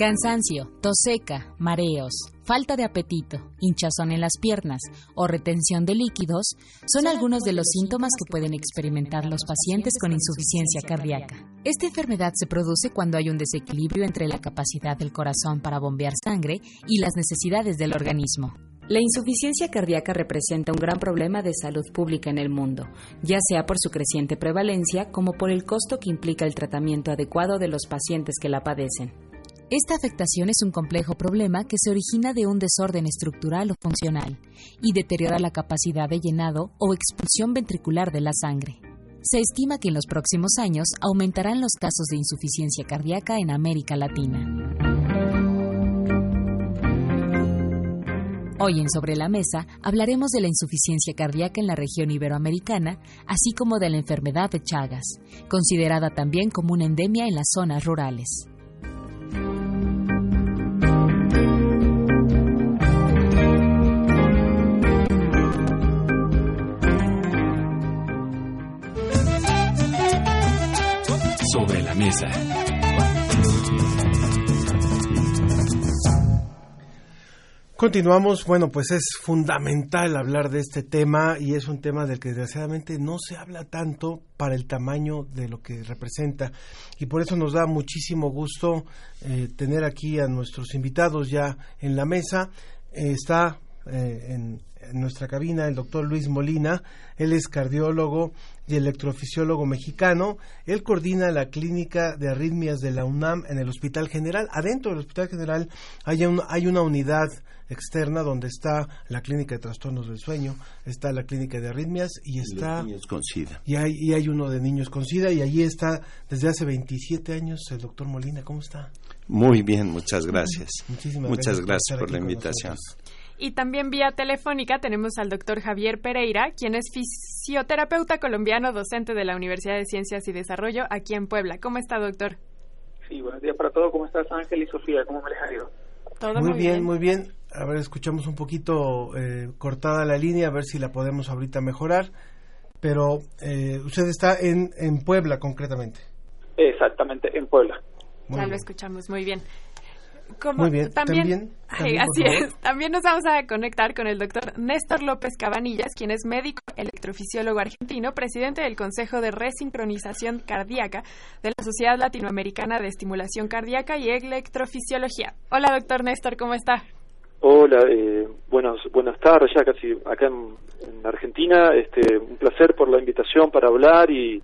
Cansancio, tos seca, mareos, falta de apetito, hinchazón en las piernas o retención de líquidos son algunos de los síntomas que pueden experimentar los pacientes con insuficiencia cardíaca. Esta enfermedad se produce cuando hay un desequilibrio entre la capacidad del corazón para bombear sangre y las necesidades del organismo. La insuficiencia cardíaca representa un gran problema de salud pública en el mundo, ya sea por su creciente prevalencia como por el costo que implica el tratamiento adecuado de los pacientes que la padecen. Esta afectación es un complejo problema que se origina de un desorden estructural o funcional y deteriora la capacidad de llenado o expulsión ventricular de la sangre. Se estima que en los próximos años aumentarán los casos de insuficiencia cardíaca en América Latina. Hoy en Sobre la Mesa hablaremos de la insuficiencia cardíaca en la región iberoamericana, así como de la enfermedad de Chagas, considerada también como una endemia en las zonas rurales. Continuamos, bueno, pues es fundamental hablar de este tema y es un tema del que desgraciadamente no se habla tanto para el tamaño de lo que representa. Y por eso nos da muchísimo gusto eh, tener aquí a nuestros invitados ya en la mesa. Eh, está eh, en, en nuestra cabina el doctor Luis Molina, él es cardiólogo y electrofisiólogo mexicano. Él coordina la clínica de arritmias de la UNAM en el Hospital General. Adentro del Hospital General hay, un- hay una unidad externa donde está la clínica de trastornos del sueño, está la clínica de arritmias y está... Los niños con SIDA. Y hay, y hay uno de niños con SIDA y allí está desde hace 27 años el doctor Molina. ¿Cómo está? Muy bien, muchas gracias. Muchísimas muchas gracias por gracias la invitación. Y también vía telefónica tenemos al doctor Javier Pereira, quien es fisioterapeuta colombiano, docente de la Universidad de Ciencias y Desarrollo aquí en Puebla. ¿Cómo está, doctor? Sí, buenos días para todos. ¿Cómo estás, Ángel y Sofía? ¿Cómo me les ha ido? Todo muy, bien, muy bien. A ver, escuchamos un poquito eh, cortada la línea, a ver si la podemos ahorita mejorar. Pero eh, usted está en, en Puebla concretamente. Exactamente, en Puebla. ya lo escuchamos muy bien. Como Muy bien, También, así favor. es. También nos vamos a conectar con el doctor Néstor López Cabanillas, quien es médico electrofisiólogo argentino, presidente del Consejo de Resincronización Cardíaca de la Sociedad Latinoamericana de Estimulación Cardíaca y Electrofisiología. Hola, doctor Néstor, ¿cómo está? Hola, eh, buenos, buenas tardes, ya casi acá en, en Argentina. Este, un placer por la invitación para hablar y,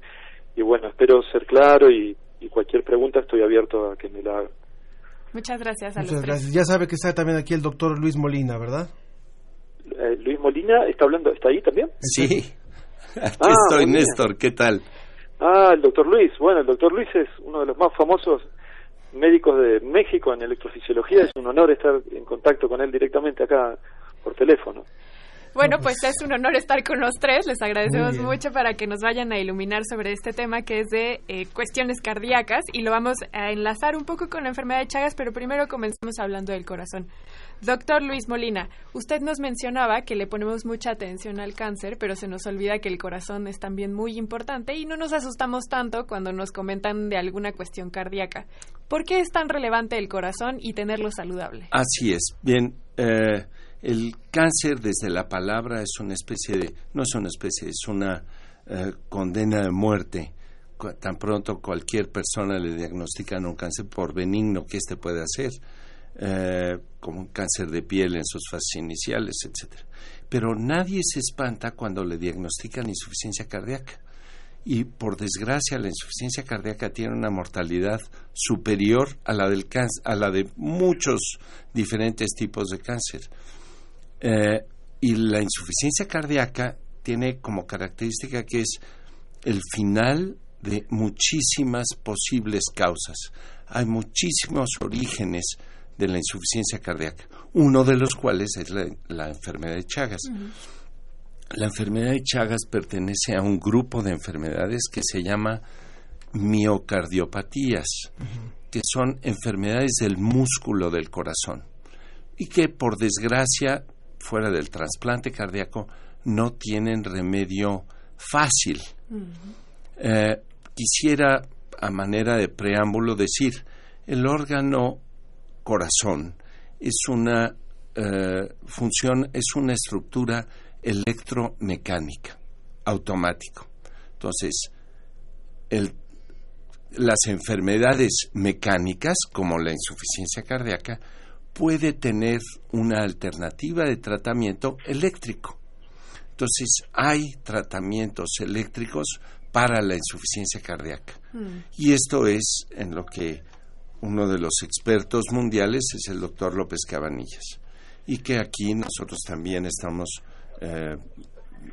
y bueno, espero ser claro y, y cualquier pregunta estoy abierto a que me la haga. Muchas gracias a Muchas los tres. gracias. Ya sabe que está también aquí el doctor Luis Molina, ¿verdad? Eh, Luis Molina está hablando, ¿está ahí también? Sí, aquí Ah, estoy. Néstor, ¿qué tal? Ah, el doctor Luis. Bueno, el doctor Luis es uno de los más famosos médicos de México en electrofisiología. Es un honor estar en contacto con él directamente acá por teléfono. Bueno, pues es un honor estar con los tres. Les agradecemos mucho para que nos vayan a iluminar sobre este tema que es de eh, cuestiones cardíacas y lo vamos a enlazar un poco con la enfermedad de Chagas, pero primero comenzamos hablando del corazón. Doctor Luis Molina, usted nos mencionaba que le ponemos mucha atención al cáncer, pero se nos olvida que el corazón es también muy importante y no nos asustamos tanto cuando nos comentan de alguna cuestión cardíaca. ¿Por qué es tan relevante el corazón y tenerlo saludable? Así es. Bien, eh, el cáncer desde la palabra es una especie de, no es una especie, es una eh, condena de muerte. Tan pronto cualquier persona le diagnostican un cáncer por benigno que éste puede hacer, eh, como un cáncer de piel en sus fases iniciales, etcétera. Pero nadie se espanta cuando le diagnostican insuficiencia cardíaca y por desgracia la insuficiencia cardíaca tiene una mortalidad superior a la del cáncer, a la de muchos diferentes tipos de cáncer. Eh, y la insuficiencia cardíaca tiene como característica que es el final de muchísimas posibles causas. Hay muchísimos orígenes de la insuficiencia cardíaca, uno de los cuales es la, la enfermedad de Chagas. La enfermedad de Chagas pertenece a un grupo de enfermedades que se llama miocardiopatías, que son enfermedades del músculo del corazón y que por desgracia, fuera del trasplante cardíaco, no tienen remedio fácil. Eh, quisiera, a manera de preámbulo, decir, el órgano corazón es una eh, función, es una estructura electromecánica, automático. Entonces, el- las enfermedades mecánicas, como la insuficiencia cardíaca, puede tener una alternativa de tratamiento eléctrico. Entonces, hay tratamientos eléctricos para la insuficiencia cardíaca. Y esto es en lo que uno de los expertos mundiales es el doctor López Cabanillas. Y que aquí nosotros también estamos eh,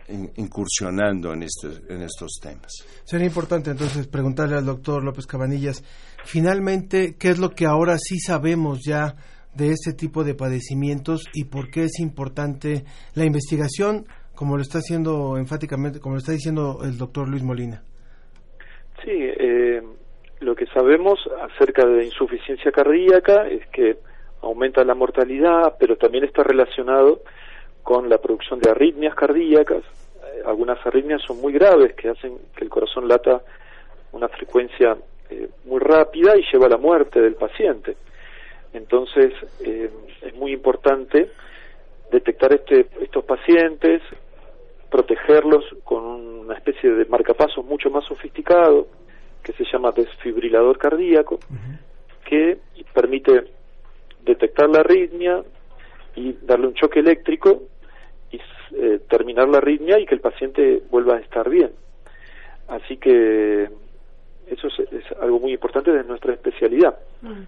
in- incursionando en, estos en estos temas. Sería importante entonces preguntarle al doctor López Cabanillas, finalmente, ¿qué es lo que ahora sí sabemos ya de este tipo de padecimientos y por qué es importante la investigación, como lo está haciendo enfáticamente, como lo está diciendo el doctor Luis Molina? Sí, eh, lo que sabemos acerca de insuficiencia cardíaca es que aumenta la mortalidad, pero también está relacionado con la producción de arritmias cardíacas. Eh, algunas arritmias son muy graves que hacen que el corazón lata una frecuencia eh, muy rápida y lleva a la muerte del paciente. Entonces, eh, es muy importante detectar este, estos pacientes, protegerlos con una especie de marcapasos mucho más sofisticado que se llama desfibrilador cardíaco, que permite detectar la arritmia y darle un choque eléctrico y eh, terminar la arritmia y que el paciente vuelva a estar bien. Así que eso es, algo muy importante de nuestra especialidad. Mm.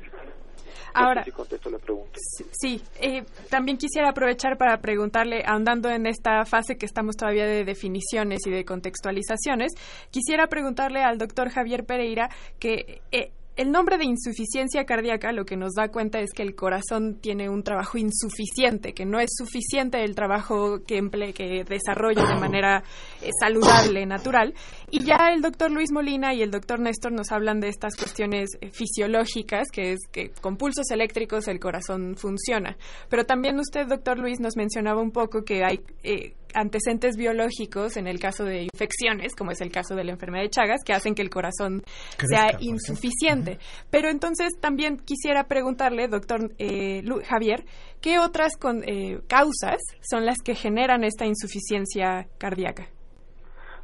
Ahora, contesto la pregunta. Sí, eh, también quisiera aprovechar para preguntarle, ahondando en esta fase que estamos todavía de definiciones y de contextualizaciones, quisiera preguntarle al doctor Javier Pereira que eh, el nombre de insuficiencia cardíaca lo que nos da cuenta es que el corazón tiene un trabajo insuficiente, que no es suficiente el trabajo que emple, que desarrolla de manera eh, saludable, natural. Y ya el doctor Luis Molina y el doctor Néstor nos hablan de estas cuestiones eh, fisiológicas, que es que con pulsos eléctricos el corazón funciona. Pero también usted, doctor Luis, nos mencionaba un poco que hay eh, antecedentes biológicos en el caso de infecciones, como es el caso de la enfermedad de Chagas, que hacen que el corazón sea insuficiente. Pero entonces también quisiera preguntarle, doctor eh, Javier, ¿qué otras eh, causas son las que generan esta insuficiencia cardíaca?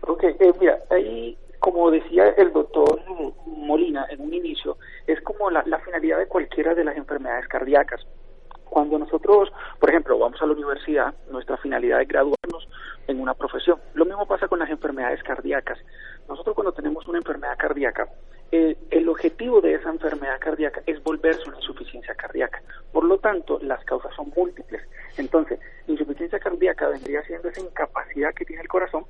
Ok, eh, mira, ahí, como decía el doctor Molina en un inicio, es como la finalidad de cualquiera de las enfermedades cardíacas cuando nosotros, por ejemplo, vamos a la universidad, nuestra finalidad es graduarnos en una profesión. Lo mismo pasa con las enfermedades cardíacas. Nosotros cuando tenemos una enfermedad cardíaca, eh, el objetivo de esa enfermedad cardíaca es volverse una insuficiencia cardíaca. Por lo tanto, las causas son múltiples. Entonces, insuficiencia cardíaca vendría siendo esa incapacidad que tiene el corazón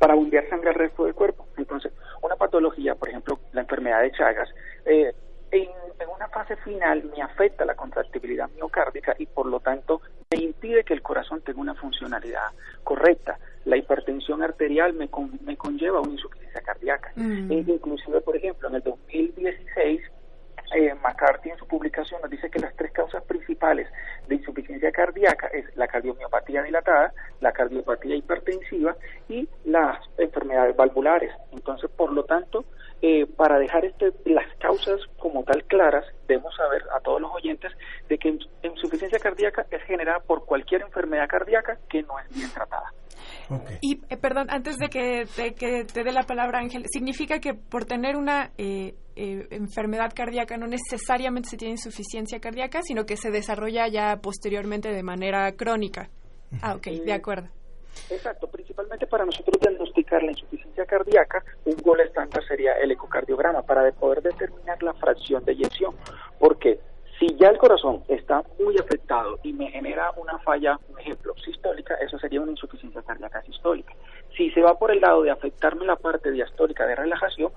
para bombear sangre al resto del cuerpo. Entonces, una patología, por ejemplo, la enfermedad de Chagas, eh, en, una fase final me afecta la contractibilidad miocárdica y por lo tanto me impide que el corazón tenga una funcionalidad correcta. La hipertensión arterial me, me conlleva una insuficiencia cardíaca. Mm. E inclusive, por ejemplo, en el 2016 eh, McCarthy en su publicación nos dice que las tres causas principales de insuficiencia cardíaca es la cardiomiopatía dilatada, la cardiopatía hipertensiva y las enfermedades valvulares. Entonces, por lo tanto, eh, para dejar este, las causas como tal claras, debemos saber a todos los oyentes de que insuficiencia cardíaca es generada por cualquier enfermedad cardíaca que no es bien tratada. Y, eh, perdón, antes de que, te dé la palabra, Ángel, ¿significa que por tener una eh, eh, enfermedad cardíaca no necesariamente se tiene insuficiencia cardíaca, sino que se desarrolla ya posteriormente de manera crónica? Ah, ok, de acuerdo. Exacto, principalmente para nosotros diagnosticar la insuficiencia cardíaca, un gol estándar sería el ecocardiograma para poder determinar la fracción de eyección. porque si ya el corazón está muy afectado y me genera una falla, un ejemplo, sistólica, eso sería una insuficiencia cardíaca sistólica. Si se va por el lado de afectarme la parte diastólica de relajación,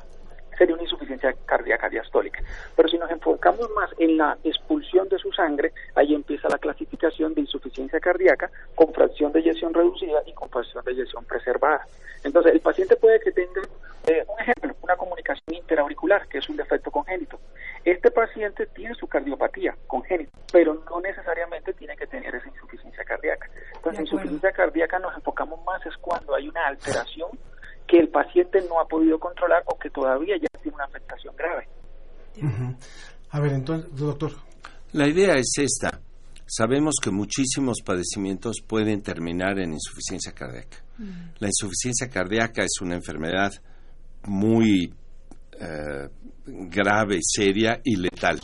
sería una insuficiencia cardíaca diastólica. Pero si nos enfocamos más en la expulsión de su sangre, ahí empieza la clasificación de insuficiencia cardíaca con fracción de eyección reducida y con fracción de eyección preservada. Entonces, el paciente puede que tenga, eh, un ejemplo, una comunicación interauricular, que es un defecto congénito. Este paciente tiene su cardiopatía congénita, pero no necesariamente tiene que tener esa insuficiencia cardíaca. Entonces, insuficiencia cardíaca nos enfocamos más es cuando hay una alteración que el paciente no ha podido controlar o que todavía ya tiene una afectación grave. A ver, entonces, doctor. La idea es esta. Sabemos que muchísimos padecimientos pueden terminar en insuficiencia cardíaca. La insuficiencia cardíaca es una enfermedad muy eh, grave, seria y letal.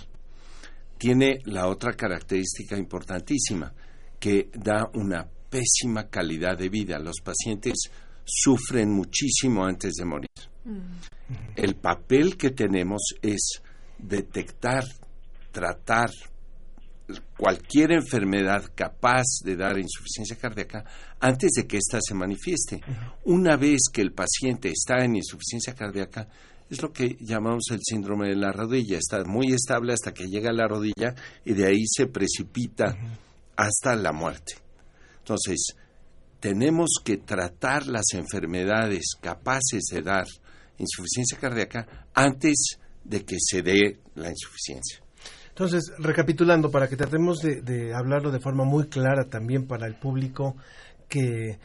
Tiene la otra característica importantísima, que da una pésima calidad de vida. Los pacientes sufren muchísimo antes de morir. Mm. El papel que tenemos es detectar, tratar cualquier enfermedad capaz de dar insuficiencia cardíaca antes de que ésta se manifieste. Una vez que el paciente está en insuficiencia cardíaca, es lo que llamamos el síndrome de la rodilla. Está muy estable hasta que llega a la rodilla y de ahí se precipita hasta la muerte. Entonces, tenemos que tratar las enfermedades capaces de dar insuficiencia cardíaca antes de que se dé la insuficiencia. Entonces, recapitulando, para que tratemos de, hablarlo de forma muy clara también para el público que,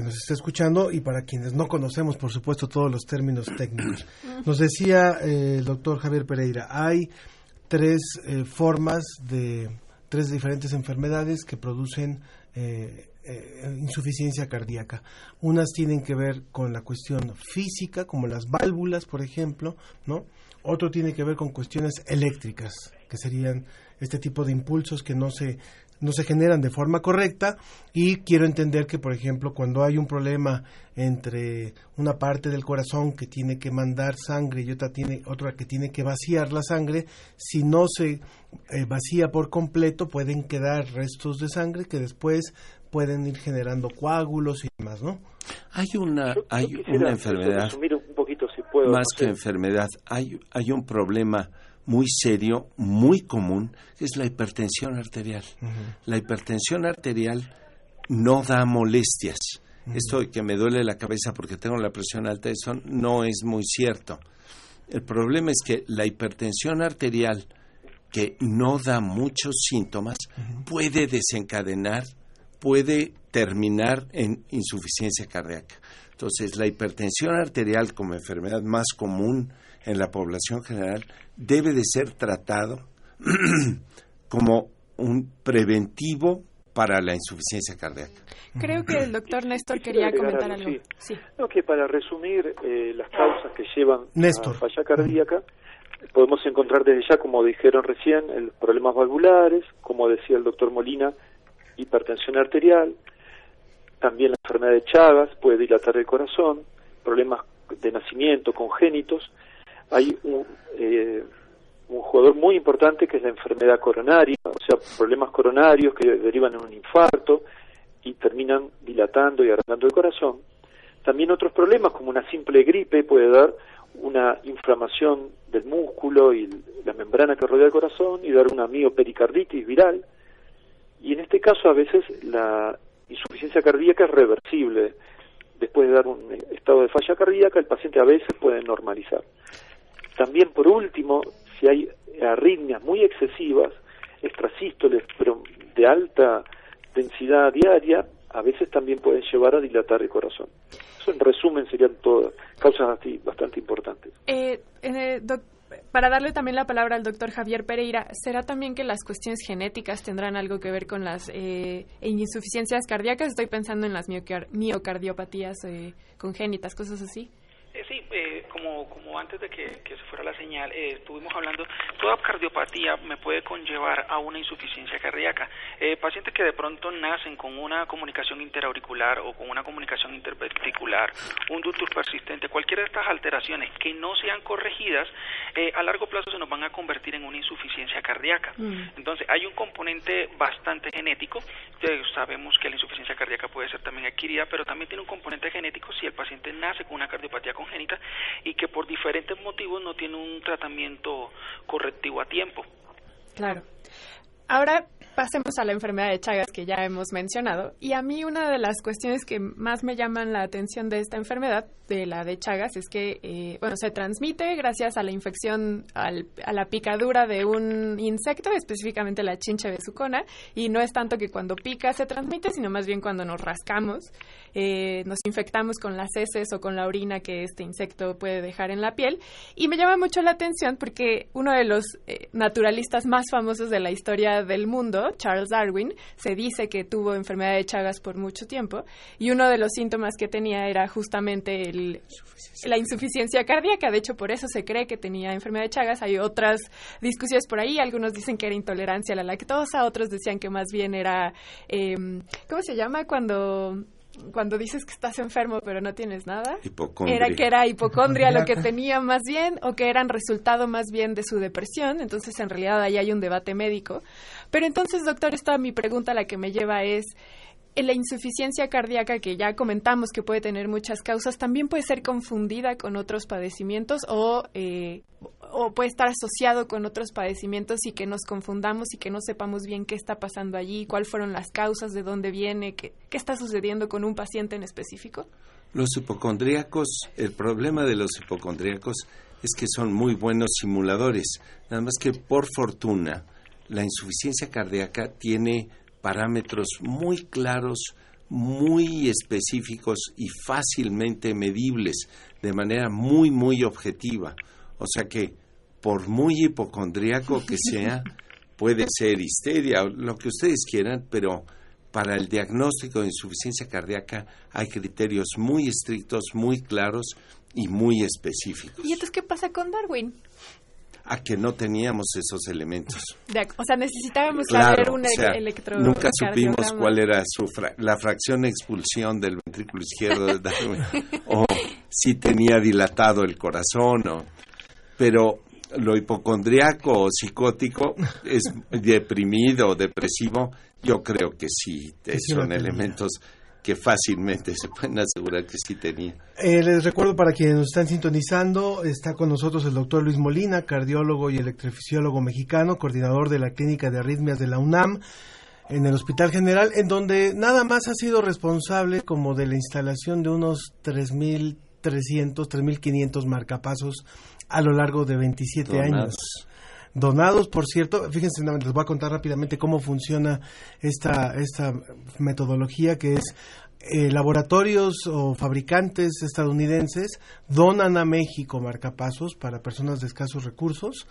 nos está escuchando y para quienes no conocemos, por supuesto, todos los términos técnicos. Nos decía eh, el doctor Javier Pereira, hay tres eh, formas de tres diferentes enfermedades que producen eh, eh, insuficiencia cardíaca. Unas tienen que ver con la cuestión física, como las válvulas, por ejemplo, ¿no? Otro tiene que ver con cuestiones eléctricas, que serían este tipo de impulsos que no se no se generan de forma correcta y quiero entender que, por ejemplo, cuando hay un problema entre una parte del corazón que tiene que mandar sangre y otra, tiene, otra que tiene que vaciar la sangre, si no se eh, vacía por completo pueden quedar restos de sangre que después pueden ir generando coágulos y demás, ¿no? Hay una, hay una enfermedad, un poquito, si puedo, más que enfermedad, hay, hay un problema muy serio, muy común, que es la hipertensión arterial. La hipertensión arterial no da molestias. Esto de que me duele la cabeza porque tengo la presión alta, eso no es muy cierto. El problema es que la hipertensión arterial, que no da muchos síntomas, puede desencadenar, puede terminar en insuficiencia cardíaca. Entonces, la hipertensión arterial como enfermedad más común en la población general debe de ser tratado como un preventivo para la insuficiencia cardíaca. Creo que el doctor Néstor quería comentar algo. Sí. No, que para resumir eh, las causas que llevan Néstor. a falla cardíaca, podemos encontrar desde ya, como dijeron recién, el problemas valvulares, como decía el doctor Molina, hipertensión arterial, también la enfermedad de Chagas puede dilatar el corazón, problemas de nacimiento congénitos, hay un, eh, un jugador muy importante que es la enfermedad coronaria, o sea, problemas coronarios que derivan en un infarto y terminan dilatando y agrandando el corazón. También otros problemas como una simple gripe puede dar una inflamación del músculo y la membrana que rodea el corazón y dar una miopericarditis viral. Y en este caso a veces la insuficiencia cardíaca es reversible. Después de dar un estado de falla cardíaca, el paciente a veces puede normalizar. También, por último, si hay arritmias muy excesivas, extrasístoles, pero de alta densidad diaria, a veces también pueden llevar a dilatar el corazón. Eso en resumen serían todas causas bastante importantes. Eh, eh para darle también la palabra al doctor Javier Pereira, ¿será también que las cuestiones genéticas tendrán algo que ver con las eh, insuficiencias cardíacas? Estoy pensando en las miocardiopatías eh, congénitas, cosas así. Eh, sí, eh, como, como antes de que, se fuera la señal, eh, estuvimos hablando, toda cardiopatía me puede conllevar a una insuficiencia cardíaca. pacientes que de pronto nacen con una comunicación interauricular o con una comunicación interventricular, un ductus persistente, cualquiera de estas alteraciones que no sean corregidas, a largo plazo se nos van a convertir en una insuficiencia cardíaca. Mm. Entonces, hay un componente bastante genético, sabemos que la insuficiencia cardíaca puede ser también adquirida, pero también tiene un componente genético si el paciente nace con una cardiopatía congénita y que por diferentes motivos no tiene un tratamiento correctivo a tiempo. Claro. Ahora pasemos a la enfermedad de Chagas que ya hemos mencionado. Y a mí una de las cuestiones que más me llaman la atención de esta enfermedad, de la de Chagas, es que, eh, bueno, se transmite gracias a la infección, a la picadura de un insecto, específicamente la chincha besucona, y no es tanto que cuando pica se transmite, sino más bien cuando nos rascamos, eh, nos infectamos con las heces o con la orina que este insecto puede dejar en la piel. Y me llama mucho la atención porque uno de los eh, naturalistas más famosos de la historia del mundo, Charles Darwin, se dice que tuvo enfermedad de Chagas por mucho tiempo y uno de los síntomas que tenía era justamente el, la insuficiencia cardíaca. De hecho, por eso se cree que tenía enfermedad de Chagas. Hay otras discusiones por ahí. Algunos dicen que era intolerancia a la lactosa, otros decían que más bien era, em, ¿cómo se llama? Cuando cuando dices que estás enfermo pero no tienes nada, era que era hipocondria lo que tenía más bien o que eran resultado más bien de su depresión, entonces en realidad ahí hay un debate médico. Pero entonces, doctor, esta mi pregunta la que me lleva es la insuficiencia cardíaca que ya comentamos que puede tener muchas causas, también puede ser confundida con otros padecimientos o, eh, o puede estar asociado con otros padecimientos y que nos confundamos y que no sepamos bien qué está pasando allí, cuáles fueron las causas, de dónde viene, qué, qué está sucediendo con un paciente en específico. Los hipocondríacos, el problema de los hipocondríacos es que son muy buenos simuladores, nada más que por fortuna la insuficiencia cardíaca tiene parámetros muy claros, muy específicos y fácilmente medibles de manera muy, muy objetiva. O sea que, por muy hipocondríaco que sea, puede ser histeria, o lo que ustedes quieran, pero para el diagnóstico de insuficiencia cardíaca hay criterios muy estrictos, muy claros y muy específicos. ¿Y entonces qué pasa con Darwin? A que no teníamos esos elementos. De- o sea, necesitábamos Claro, saber un o sea, electro nunca supimos cuál era su fra- la fracción de expulsión del ventrículo izquierdo de Darwin o si tenía dilatado el corazón o pero lo hipocondriaco o psicótico es deprimido o depresivo yo creo que sí son tenía. elementos que fácilmente se pueden asegurar que sí tenía Eh, les recuerdo para quienes nos están sintonizando, está con nosotros el doctor Luis Molina, cardiólogo y electrofisiólogo mexicano, coordinador de la Clínica de Arritmias de la UNAM en el Hospital General, en donde nada más ha sido responsable como de la instalación de unos 3.300, 3.500 marcapasos a lo largo de 27 Donados. años. Donados, por cierto, fíjense, les voy a contar rápidamente cómo funciona esta, esta metodología que es eh, laboratorios o fabricantes estadounidenses donan a México marcapasos para personas de escasos recursos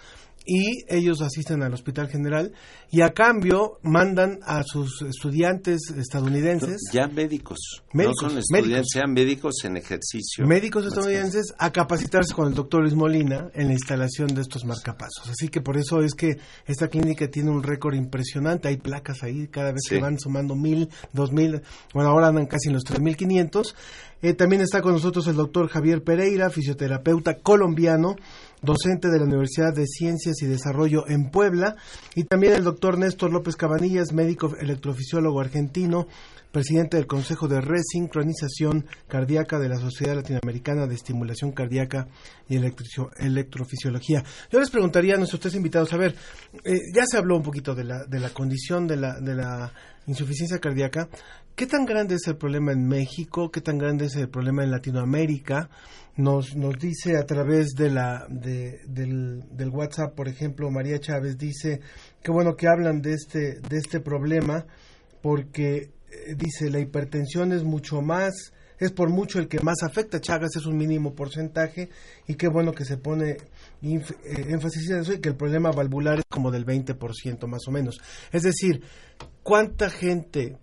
y ellos asisten al Hospital General y a cambio mandan a sus estudiantes estadounidenses ya médicos, Médicos, no son estudiantes médicos. sean médicos en ejercicio médicos estadounidenses a capacitarse con el doctor Luis Molina en la instalación de estos marcapasos. Así que por eso es que esta clínica tiene un récord impresionante. Hay placas ahí cada vez Sí. que van sumando mil, dos mil, bueno, ahora andan casi en los tres mil quinientos. Eh, también está con nosotros el doctor Javier Pereira, fisioterapeuta colombiano, docente de la Universidad de Ciencias y Desarrollo en Puebla, y también el doctor Néstor López Cabanillas, médico electrofisiólogo argentino, presidente del Consejo de Resincronización Cardíaca de la Sociedad Latinoamericana de Estimulación Cardíaca y Electrofisiología. Yo les preguntaría a nuestros tres invitados, a ver, eh, ya se habló un poquito de la, de la condición de la, de la insuficiencia cardíaca. ¿Qué tan grande es el problema en México? ¿Qué tan grande es el problema en Latinoamérica? Nos, nos dice a través de la, de- del, WhatsApp, por ejemplo, María Chávez dice, qué bueno que hablan de este, de este problema, porque eh, dice, la hipertensión es mucho más, es por mucho el que más afecta, Chagas es un mínimo porcentaje, y qué bueno que se pone eh, énfasis en eso y que el problema valvular es como del 20% más o menos. Es decir, ¿cuánta gente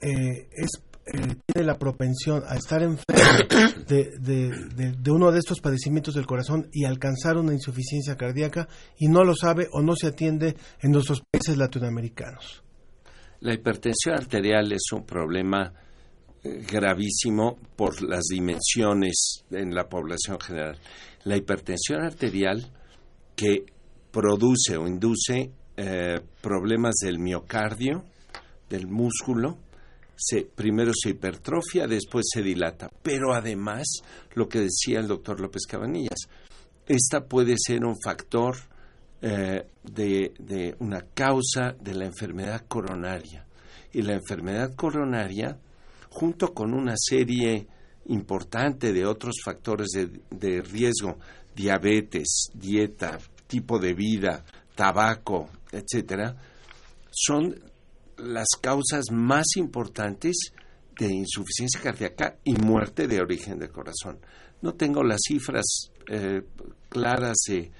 eh, es, eh, tiene la propensión a estar enfermo de, de, de- de uno de estos padecimientos del corazón y alcanzar una insuficiencia cardíaca y no lo sabe o no se atiende en nuestros países latinoamericanos? La hipertensión arterial es un problema eh, gravísimo por las dimensiones en la población general. La hipertensión arterial que produce o induce eh, problemas del miocardio, del músculo, se, primero se hipertrofia, después se dilata. Pero además, lo que decía el doctor López Cabanillas, esta puede ser un factor eh, de, de una causa de la enfermedad coronaria. Y la enfermedad coronaria, junto con una serie importante de otros factores de, de riesgo, diabetes, dieta, tipo de vida, tabaco, etcétera, son las causas más importantes de insuficiencia cardíaca y muerte de origen del corazón. No tengo las cifras eh, claras de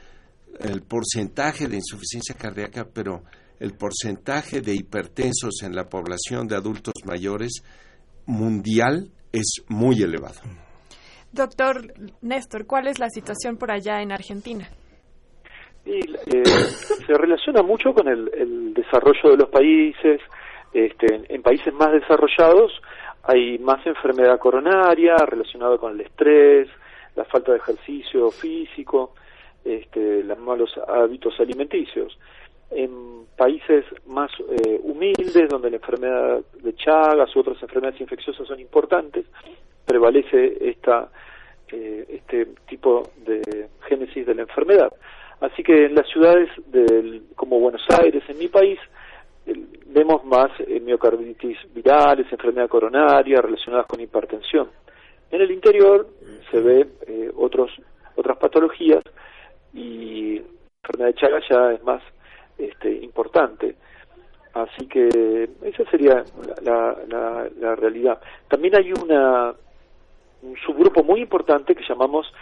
el porcentaje de insuficiencia cardíaca, pero el porcentaje de hipertensos en la población de adultos mayores mundial es muy elevado. Doctor Néstor, ¿cuál es la situación por allá en Argentina? Y eh, se relaciona mucho con el, el desarrollo de los países. Este, en, países más desarrollados hay más enfermedad coronaria relacionada con el estrés, la falta de ejercicio físico, este, los malos hábitos alimenticios. En países más eh, humildes, donde la enfermedad de Chagas u otras enfermedades infecciosas son importantes, prevalece esta, eh, este tipo de génesis de la enfermedad. Así que en las ciudades del, como Buenos Aires, en mi país, vemos más eh, miocarditis virales, enfermedad coronaria relacionadas con hipertensión. En el interior se ve eh, otros, otras patologías y la enfermedad de Chagas ya es más este, importante. Así que esa sería la, la, la realidad. También hay una, un subgrupo muy importante que llamamos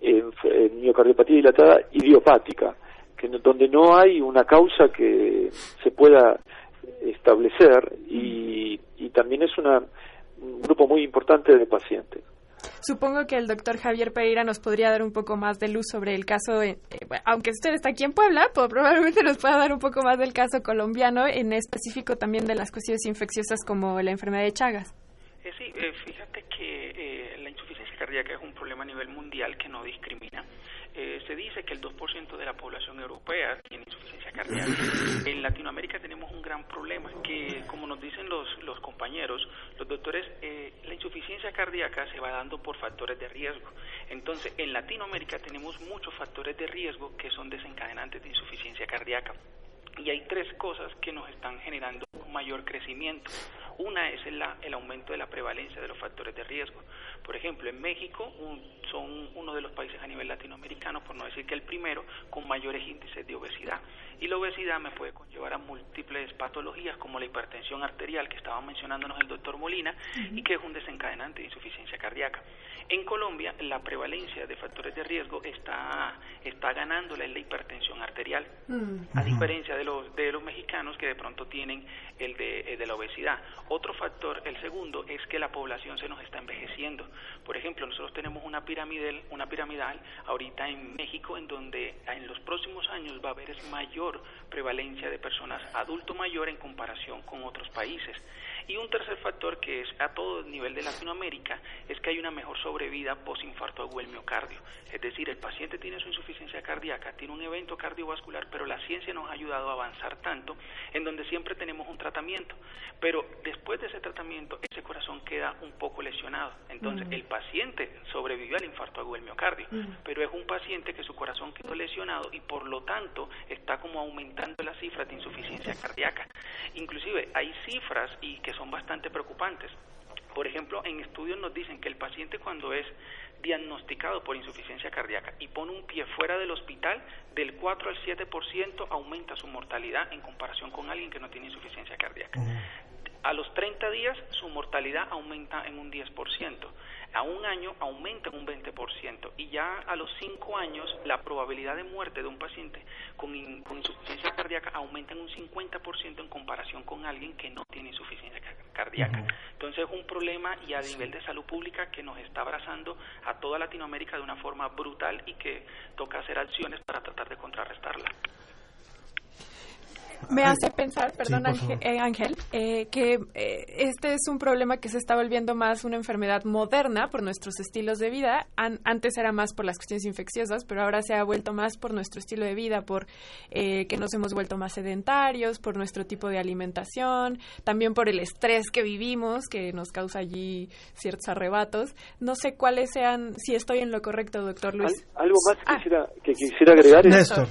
eh, miocardiopatía dilatada idiopática, que no- donde no hay una causa que se pueda establecer y, y también es una, un grupo muy importante de pacientes. Supongo que el doctor Javier Pereira nos podría dar un poco más de luz sobre el caso, eh, aunque usted está aquí en Puebla, pues probablemente nos pueda dar un poco más del caso colombiano, en específico también de las cuestiones infecciosas como la enfermedad de Chagas. Eh, sí, eh, fíjate que eh, la insuficiencia cardíaca es un problema a nivel mundial que no discrimina. Eh, se dice que el 2% de la población europea tiene insuficiencia cardíaca. En Latinoamérica tenemos un gran problema que, como nos dicen los, los compañeros, los doctores, eh, la insuficiencia cardíaca se va dando por factores de riesgo. Entonces, en Latinoamérica tenemos muchos factores de riesgo que son desencadenantes de insuficiencia cardíaca. Y hay tres cosas que nos están generando un mayor crecimiento. Una es el, el, aumento de la prevalencia de los factores de riesgo. Por ejemplo, en México un, son uno de los países a nivel latinoamericano, por no decir que el primero, con mayores índices de obesidad. Y la obesidad me puede conllevar a múltiples patologías como la hipertensión arterial que estaba mencionándonos el doctor Molina uh -huh. y que es un desencadenante de insuficiencia cardíaca. En Colombia la prevalencia de factores de riesgo está, está ganándole la hipertensión arterial, uh -huh. a diferencia de los, de los mexicanos que de pronto tienen el de, el de la obesidad. Otro factor, el segundo, es que la población se nos está envejeciendo. Por ejemplo, nosotros tenemos una piramidal, una piramidal ahorita en México en donde en los próximos años va a haber mayor prevalencia de personas adulto mayor en comparación con otros países. Y un tercer factor que es a todo nivel de Latinoamérica es que hay una mejor sobrevida posinfarto agudo del miocardio. Es decir, el paciente tiene su insuficiencia cardíaca, tiene un evento cardiovascular, pero la ciencia nos ha ayudado a avanzar tanto en donde siempre tenemos un tratamiento. Pero después de ese tratamiento, ese corazón queda un poco lesionado. Entonces, mm. el paciente sobrevivió al infarto agudo del miocardio, mm. pero es un paciente que su corazón quedó lesionado y por lo tanto está como aumentando las cifras de insuficiencia cardíaca. Inclusive hay cifras y que son bastante preocupantes. Por ejemplo, en estudios nos dicen que el paciente cuando es diagnosticado por insuficiencia cardíaca y pone un pie fuera del hospital, del 4 al 7% aumenta su mortalidad en comparación con alguien que no tiene insuficiencia cardíaca. A los 30 días su mortalidad aumenta en un 10%, a un año aumenta en un 20% y ya a los 5 años la probabilidad de muerte de un paciente con, in, con insuficiencia cardíaca aumenta en un 50% en comparación con alguien que no tiene insuficiencia cardíaca. Uh -huh. Entonces es un problema y a nivel de salud pública que nos está abrazando a toda Latinoamérica de una forma brutal y que toca hacer acciones para tratar de contrarrestarla. Me hace pensar, perdón sí, Ángel, eh, Ángel eh, que eh, este es un problema que se está volviendo más una enfermedad moderna por nuestros estilos de vida. An antes era más por las cuestiones infecciosas, pero ahora se ha vuelto más por nuestro estilo de vida, por que nos hemos vuelto más sedentarios, por nuestro tipo de alimentación, también por el estrés que vivimos, que nos causa allí ciertos arrebatos. No sé cuáles sean, si estoy en lo correcto, doctor Luis. Al algo más que, ah. quisiera, que quisiera agregar es Néstor.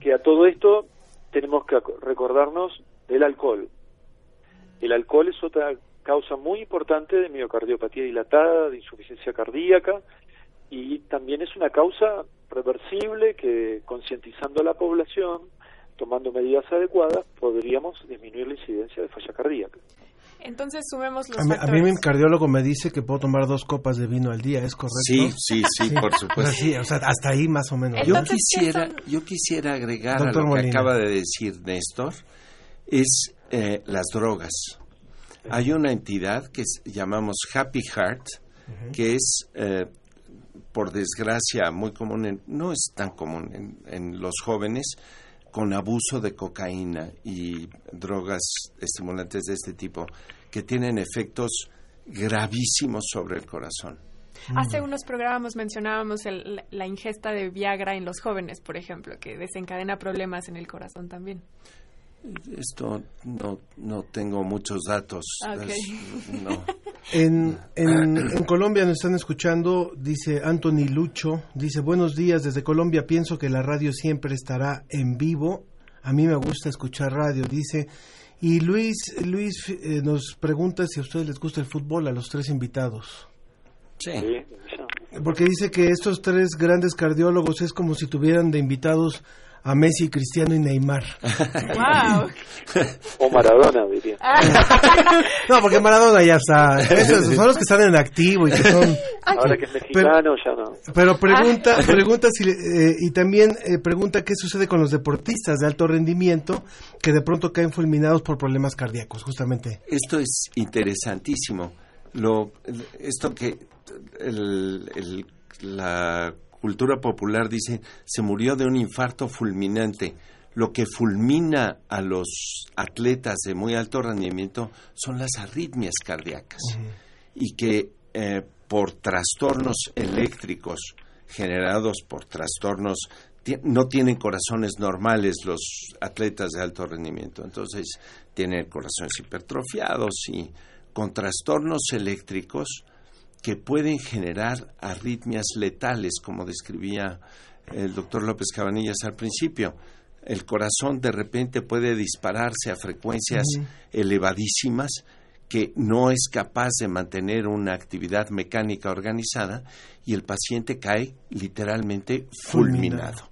que a todo esto tenemos que recordarnos del alcohol. El alcohol es otra causa muy importante de miocardiopatía dilatada, de insuficiencia cardíaca y también es una causa reversible que concientizando a la población, tomando medidas adecuadas, podríamos disminuir la incidencia de falla cardíaca. Entonces sumemos los a mí, a mí, mi cardiólogo me dice que puedo tomar dos copas de vino al día, ¿es correcto? Sí, sí, sí, sí. por supuesto. Sí, o sea, hasta ahí más o menos. Yo quisiera, yo quisiera agregar Doctor a lo Molina. que acaba de decir Néstor, es eh, las drogas. Hay una entidad que es, llamamos Happy Heart, uh -huh. que es, eh, por desgracia, muy común, en, no es tan común en, en los jóvenes, con abuso de cocaína y drogas estimulantes de este tipo que tienen efectos gravísimos sobre el corazón. Hace unos programas mencionábamos el, la ingesta de Viagra en los jóvenes, por ejemplo, que desencadena problemas en el corazón también. Esto no, no tengo muchos datos. Okay. Es, no. En, en, en, Colombia nos están escuchando, dice Anthony Lucho, dice buenos días desde Colombia, pienso que la radio siempre estará en vivo, a mí me gusta escuchar radio, dice, y Luis, Luis eh, nos pregunta si a ustedes les gusta el fútbol, a los tres invitados. Sí. Porque dice que estos tres grandes cardiólogos es como si tuvieran de invitados a Messi, Cristiano y Neymar. Wow. O Maradona, diría. No, porque Maradona ya está. Esos son los que están en activo y que son. Ahora que es mexicano, ya no. Pero pregunta, pregunta si, eh, y también eh, pregunta qué sucede con los deportistas de alto rendimiento que de pronto caen fulminados por problemas cardíacos, justamente. Esto es interesantísimo. Lo, esto que el- el- la cultura popular dice se murió de un infarto fulminante. Lo que fulmina a los atletas de muy alto rendimiento son las arritmias cardíacas y que eh, por trastornos eléctricos generados por trastornos no tienen corazones normales los atletas de alto rendimiento, entonces tienen corazones hipertrofiados y con trastornos eléctricos que pueden generar arritmias letales, como describía el doctor López Cabanillas al principio. El corazón de repente puede dispararse a frecuencias elevadísimas que no es capaz de mantener una actividad mecánica organizada y el paciente cae literalmente fulminado.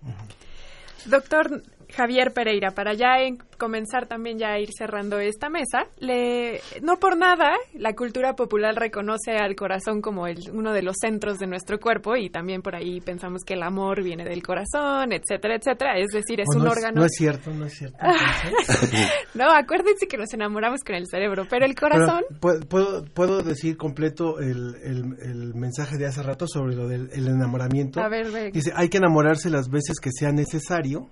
Doctor Javier Pereira, para ya en- comenzar también ya a ir cerrando esta mesa, le, no por nada la cultura popular reconoce al corazón como el, uno de los centros de nuestro cuerpo y también por ahí pensamos que el amor viene del corazón, etcétera, etcétera. Es decir, es O un no órgano. No es cierto, no es cierto. No, acuérdense que nos enamoramos con el cerebro, pero el corazón. Pero, ¿puedo- ¿puedo, puedo decir completo el, el- el mensaje de hace rato sobre lo del el enamoramiento? A ver, ve. Dice, hay que enamorarse las veces que sea necesario.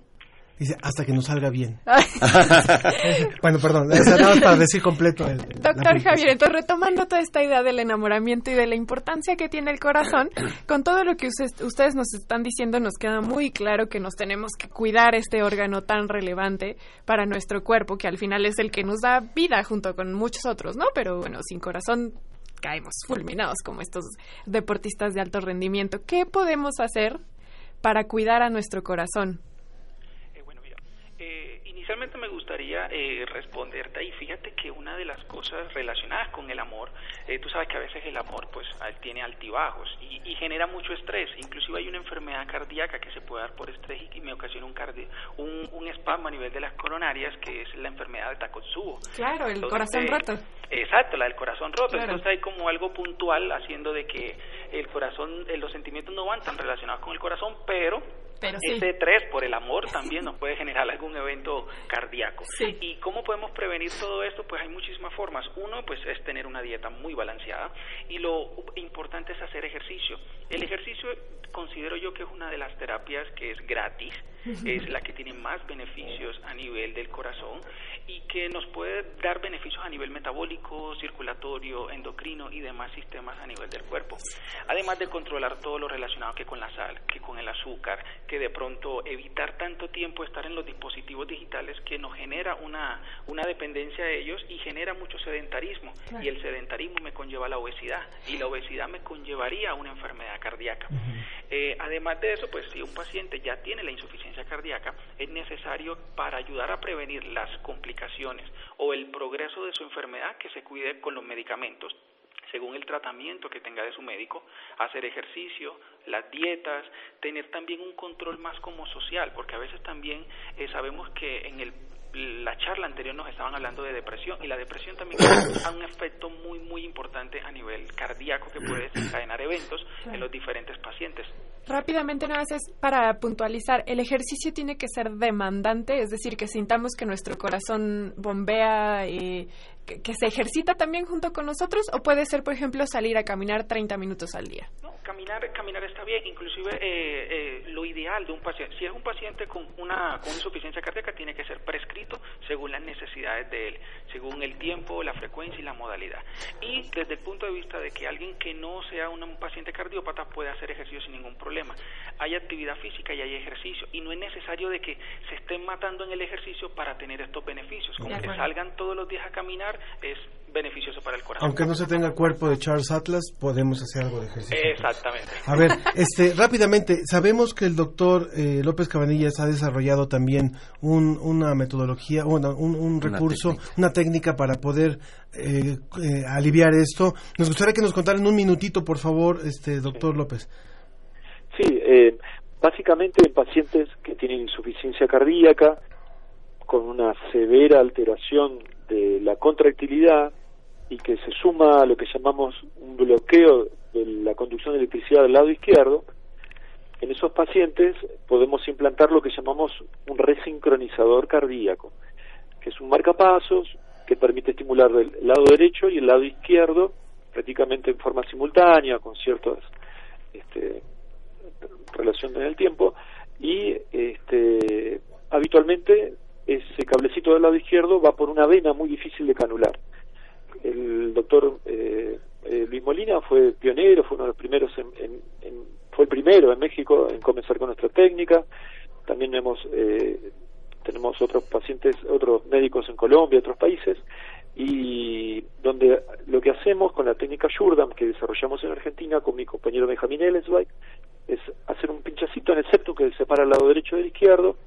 Dice, hasta que nos salga bien. bueno, perdón, nada más para decir completo el... Doctor. Javier, entonces retomando toda esta idea del enamoramiento y de la importancia que tiene el corazón, con todo lo que usted- ustedes nos están diciendo, nos queda muy claro que nos tenemos que cuidar este órgano tan relevante para nuestro cuerpo, que al final es el que nos da vida junto con muchos otros, ¿no? Pero bueno, sin corazón caemos fulminados como estos deportistas de alto rendimiento. ¿Qué podemos hacer para cuidar a nuestro corazón? Inicialmente me gustaría eh, responderte ahí. Fíjate que una de las cosas relacionadas con el amor, eh, tú sabes que a veces el amor pues tiene altibajos y, y genera mucho estrés. Inclusive hay una enfermedad cardíaca que se puede dar por estrés y que me ocasiona un, cardi- un, un espasmo a nivel de las coronarias, que es la enfermedad de Takotsubo. Claro, el Entonces, corazón eh, roto. Exacto, la del corazón roto. Claro. Entonces hay como algo puntual haciendo de que el corazón, eh, los sentimientos no van tan relacionados con el corazón, pero, Pero sí. ese estrés por el amor también nos puede generar algún evento cardíaco. Sí. ¿Y cómo podemos prevenir todo esto? Pues hay muchísimas formas. Uno, pues es tener una dieta muy balanceada y lo importante es hacer ejercicio. El ejercicio considero yo que es una de las terapias que es gratis, es la que tiene más beneficios a nivel del corazón y que nos puede dar beneficios a nivel metabólico, circulatorio, endocrino y demás sistemas a nivel del cuerpo. Además de controlar todo lo relacionado que con la sal, que con el azúcar, que de pronto evitar tanto tiempo estar en los dispositivos digitales que nos genera una, una dependencia de ellos y genera mucho sedentarismo. Claro. Y el sedentarismo me conlleva la obesidad y la obesidad me conllevaría a una enfermedad cardíaca. Eh, además de eso, pues si un paciente ya tiene la insuficiencia cardíaca, es necesario para ayudar a prevenir las complicaciones o el progreso de su enfermedad que se cuide con los medicamentos según el tratamiento que tenga de su médico, hacer ejercicio, las dietas, tener también un control más como social, porque a veces también eh, sabemos que en el la charla anterior nos estaban hablando de depresión y la depresión también tiene un efecto muy muy importante a nivel cardíaco que puede desencadenar eventos en los diferentes pacientes. Rápidamente, nada más es para puntualizar, el ejercicio tiene que ser demandante, es decir, que sintamos que nuestro corazón bombea y que, que se ejercita también junto con nosotros, o puede ser, por ejemplo, salir a caminar 30 minutos al día. No, caminar, caminar está bien, inclusive eh, eh, lo ideal de un paciente, si es un paciente con una, con insuficiencia cardíaca, tiene que ser prescrito según las necesidades de él, según el tiempo, la frecuencia y la modalidad. Y desde el punto de vista de que alguien que no sea un, un paciente cardiópata puede hacer ejercicio sin ningún problema. Hay actividad física y hay ejercicio, y no es necesario de que se estén matando en el ejercicio para tener estos beneficios. De que salgan todos los días a caminar es beneficioso para el corazón. Aunque no se tenga cuerpo de Charles Atlas, podemos hacer algo de ejercicio. Exactamente. A ver, este, rápidamente, sabemos que el doctor eh, López Cabanillas ha desarrollado también un- una metodología, una- un, un Una recurso, una técnica para poder eh, eh, aliviar esto. Nos gustaría que nos contara en un minutito, por favor, este, doctor López. Sí, eh, básicamente en pacientes que tienen insuficiencia cardíaca, con una severa alteración de la contractilidad y que se suma a lo que llamamos un bloqueo de la conducción de electricidad del lado izquierdo, en esos pacientes podemos implantar lo que llamamos un resincronizador cardíaco, que es un marcapasos que permite estimular el lado derecho y el lado izquierdo prácticamente en forma simultánea, con ciertas este, relaciones en el tiempo, y este, habitualmente ese cablecito del lado izquierdo va por una vena muy difícil de canular. El doctor eh, eh, Luis Molina fue pionero, fue uno de los primeros, en, fue el primero en México en comenzar con nuestra técnica. También hemos, eh, tenemos otros pacientes, otros médicos en Colombia, otros países, y donde lo que hacemos con la técnica Shurdam que desarrollamos en Argentina con mi compañero Benjamín Ellensweig es hacer un pinchacito en el septum que separa el lado derecho del izquierdo,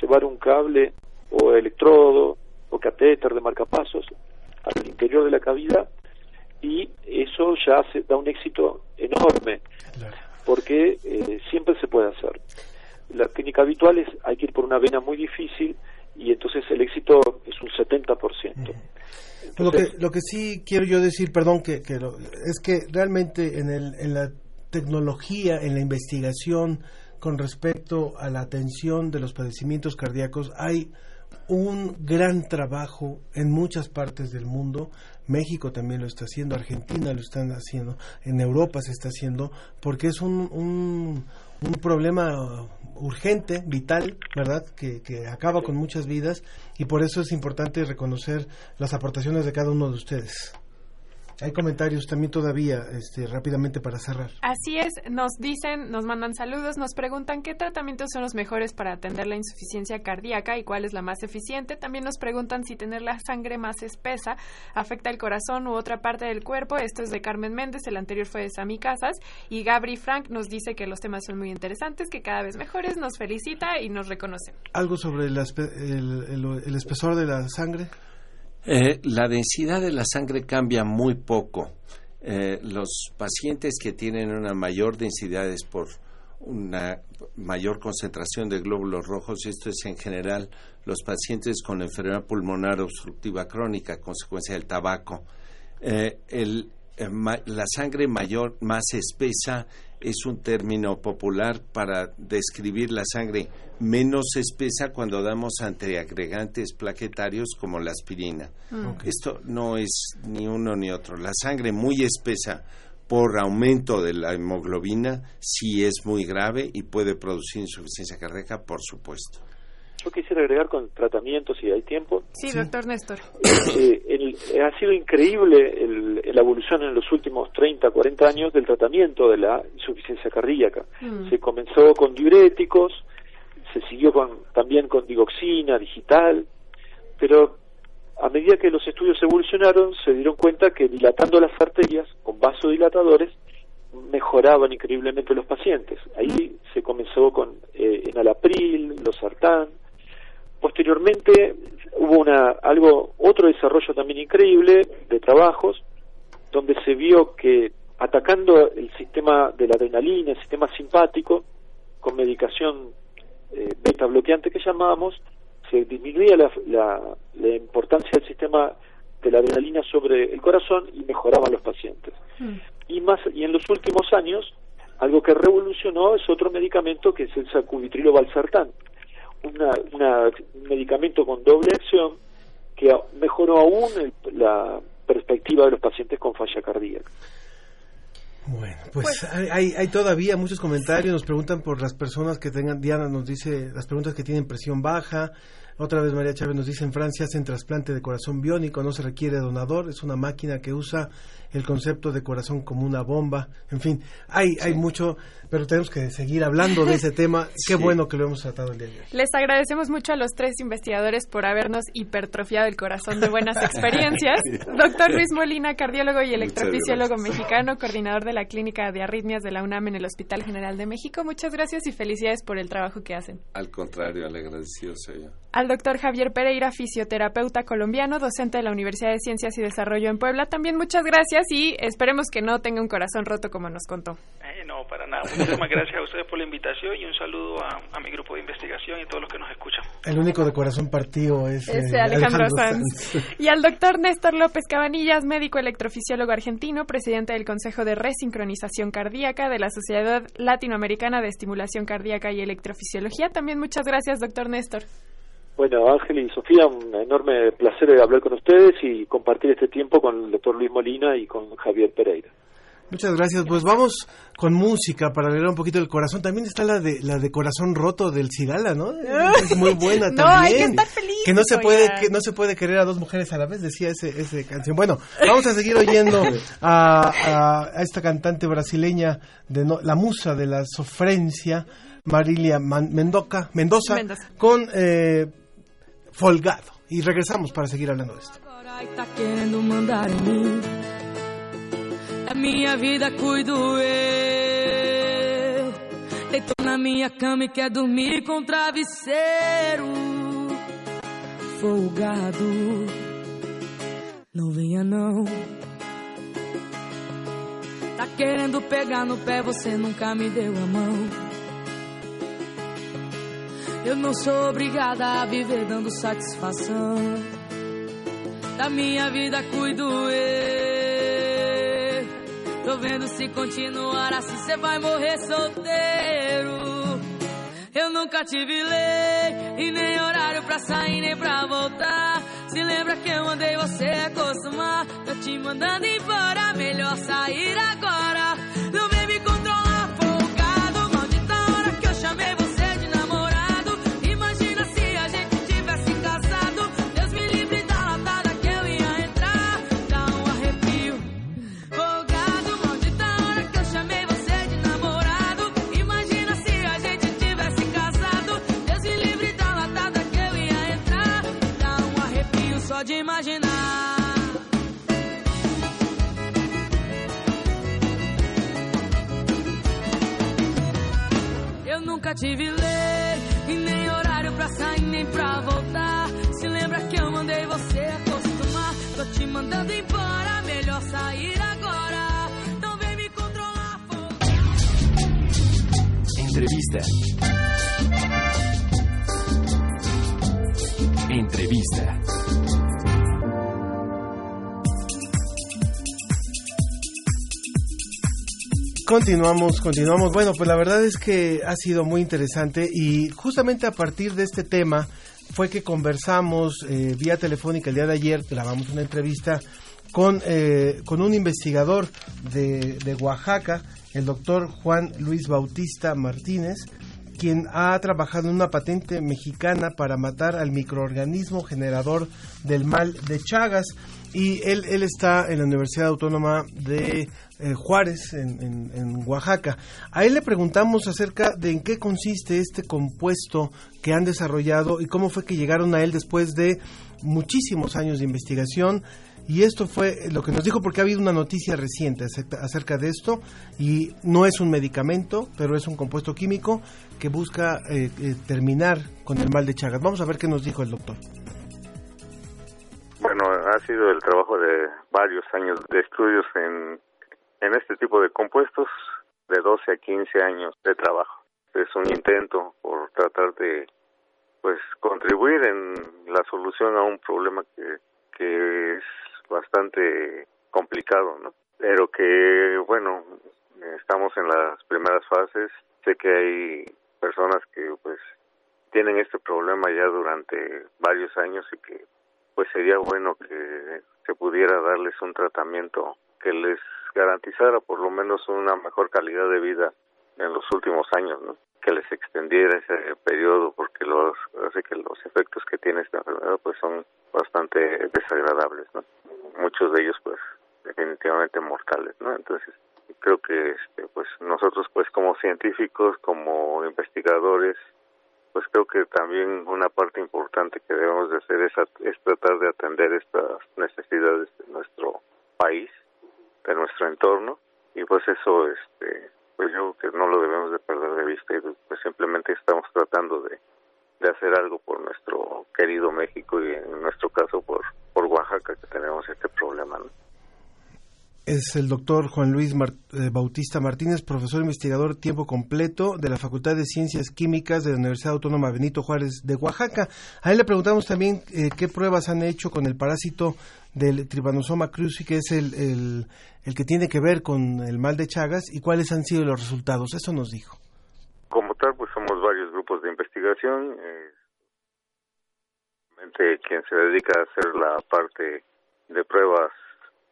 llevar un cable o electrodo o catéter de marcapasos al interior de la cavidad y eso ya se da un éxito enorme porque eh, siempre se puede hacer. La técnica habitual es hay que ir por una vena muy difícil y entonces el éxito es un 70%. lo, que, lo que sí quiero yo decir, perdón, que, que es que realmente en, el, en la tecnología, en la investigación con respecto a la atención de los padecimientos cardíacos, hay un gran trabajo en muchas partes del mundo. México también lo está haciendo, Argentina lo están haciendo, en Europa se está haciendo, porque es un, un, problema urgente, vital, ¿verdad? Que, que acaba con muchas vidas y por eso es importante reconocer las aportaciones de cada uno de ustedes. Hay comentarios también todavía, este, rápidamente para cerrar. Así es, nos dicen, nos mandan saludos, nos preguntan qué tratamientos son los mejores para atender la insuficiencia cardíaca y cuál es la más eficiente. También nos preguntan si tener la sangre más espesa afecta el corazón u otra parte del cuerpo. Esto es de Carmen Méndez, el anterior fue de Sami Casas. Y Gabri Frank nos dice que los temas son muy interesantes, que cada vez mejores, nos felicita y nos reconoce. ¿Algo sobre el, el espesor de la sangre? Eh, la densidad de la sangre cambia muy poco. Eh, los pacientes que tienen una mayor densidad es por una mayor concentración de glóbulos rojos, esto es en general los pacientes con enfermedad pulmonar obstructiva crónica, consecuencia del tabaco. Eh, la sangre mayor, más espesa, es un término popular para describir la sangre menos espesa cuando damos antiagregantes plaquetarios como la aspirina. Mm. Esto no es ni uno ni otro. La sangre muy espesa por aumento de la hemoglobina sí es muy grave y puede producir insuficiencia cardíaca, por supuesto. Yo quisiera agregar con tratamientos, si hay tiempo. Sí, doctor Néstor. Eh, ha sido increíble la evolución en los últimos 30, 40 años del tratamiento de la insuficiencia cardíaca. Mm. Se comenzó con diuréticos, se siguió con, también con digoxina digital, pero a medida que los estudios evolucionaron, se dieron cuenta que dilatando las arterias con vasodilatadores mejoraban increíblemente los pacientes. Ahí se comenzó con eh, enalapril, los sartán, Posteriormente hubo una, algo, otro desarrollo también increíble de trabajos donde se vio que atacando el sistema de la adrenalina, el sistema simpático, con medicación eh, beta bloqueante que llamábamos, se disminuía la, la, importancia del sistema de la adrenalina sobre el corazón y mejoraban los pacientes. Mm. Y más y en los últimos años algo que revolucionó es otro medicamento que es el sacubitrilo valsartán, una, un medicamento con doble acción que mejoró aún la perspectiva de los pacientes con falla cardíaca. Bueno, pues, pues hay, hay, todavía muchos comentarios, nos preguntan por las personas que tengan, Diana nos dice las preguntas que tienen presión baja, otra vez María Chávez nos dice en Francia hacen trasplante de corazón biónico, no se requiere donador, es una máquina que usa el concepto de corazón como una bomba, en fin, hay, hay mucho, pero tenemos que seguir hablando de ese tema. Qué bueno que lo hemos tratado el día de hoy. Les agradecemos mucho a los tres investigadores por habernos hipertrofiado el corazón de buenas experiencias. Doctor Luis Molina, cardiólogo y electrofisiólogo mexicano, coordinador de la Clínica de Arritmias de la UNAM en el Hospital General de México. Muchas gracias y felicidades por el trabajo que hacen. Al contrario, le agradecido soy yo. Al doctor Javier Pereira, fisioterapeuta colombiano, docente de la Universidad de Ciencias y Desarrollo en Puebla. También muchas gracias y esperemos que no tenga un corazón roto como nos contó. Eh, no, para nada. Muchísimas gracias a ustedes por la invitación y un saludo a, a, mi grupo de investigación y a todos los que nos escuchan. El único de corazón partido es, es eh, Alejandro, Alejandro Sanz. Sanz. Y al doctor Néstor López Cabanillas, médico electrofisiólogo argentino, presidente del Consejo de Resincronización Cardíaca de la Sociedad Latinoamericana de Estimulación Cardíaca y Electrofisiología. También muchas gracias, doctor Néstor. Bueno, Ángel y Sofía, un enorme placer de hablar con ustedes y compartir este tiempo con el doctor Luis Molina y con Javier Pereira. Muchas gracias. Pues vamos con música para alegrar un poquito el corazón. También está la de la de Corazón Roto del Cigala, ¿no? Es muy buena no, también. Hay que, estar feliz, que no se puede que no se puede querer a dos mujeres a la vez, decía ese ese canción. Bueno, vamos a seguir oyendo a, a, a esta cantante brasileña de no, la musa de la sofrencia, Marilia Mendoza, Mendoza, Mendoza. con eh, Folgado. Y regresamos para seguir hablando de esto. Minha vida cuido eu. Deitou na minha cama e quer dormir com travesseiro. Folgado. Não venha não. Tá querendo pegar no pé, você nunca me deu a mão. Eu não sou obrigada a viver dando satisfação. Da minha vida cuido eu. Tô vendo se continuar assim, cê vai morrer solteiro. Eu nunca tive lei e nem horário pra sair nem pra voltar. Se lembra que eu mandei você acostumar? Tô te mandando embora, melhor sair agora. Continuamos, continuamos. Bueno, pues la verdad es que ha sido muy interesante y justamente a partir de este tema fue que conversamos eh, vía telefónica el día de ayer, grabamos una entrevista con, eh, con un investigador de, de Oaxaca, el doctor Juan Luis Bautista Martínez, quien ha trabajado en una patente mexicana para matar al microorganismo generador del mal de Chagas. Y él, él está en la Universidad Autónoma de eh, Juárez, en, en, en, Oaxaca. A él le preguntamos acerca de en qué consiste este compuesto que han desarrollado y cómo fue que llegaron a él después de muchísimos años de investigación. Y esto fue lo que nos dijo porque ha habido una noticia reciente acerca de esto y no es un medicamento, pero es un compuesto químico que busca eh, eh, terminar con el mal de Chagas. Vamos a ver qué nos dijo el doctor. Bueno, ha sido el trabajo de varios años de estudios en, en este tipo de compuestos, de 12 a 15 años de trabajo. Es un intento por tratar de pues contribuir en la solución a un problema que, que es bastante complicado, ¿no? Pero que, bueno, estamos en las primeras fases. Sé que hay personas que, pues, tienen este problema ya durante varios años y que, pues, sería bueno que se pudiera darles un tratamiento que les garantizara por lo menos una mejor calidad de vida en los últimos años, que les extendiera ese periodo porque los hace que los efectos que tiene esta enfermedad pues son bastante desagradables. Muchos de ellos pues definitivamente mortales, ¿no? Entonces creo que este, pues nosotros pues como científicos, como investigadores, pues creo que también una parte importante que debemos de hacer es, es tratar de atender estas necesidades de nuestro país, de nuestro entorno y pues eso este pues yo creo que no lo debemos de perder de vista y pues simplemente estamos tratando de, de hacer algo por nuestro querido México y en nuestro caso por, por Oaxaca que tenemos este problema. ¿no? Es el doctor Juan Luis eh, Bautista Martínez, profesor investigador tiempo completo de la Facultad de Ciencias Químicas de la Universidad Autónoma Benito Juárez de Oaxaca. A él le preguntamos también eh, qué pruebas han hecho con el parásito del Trypanosoma cruzi, que es el, el, que tiene que ver con el mal de Chagas, y cuáles han sido los resultados. Eso nos dijo. Como tal, pues somos varios grupos de investigación. eh, quien se dedica a hacer la parte de pruebas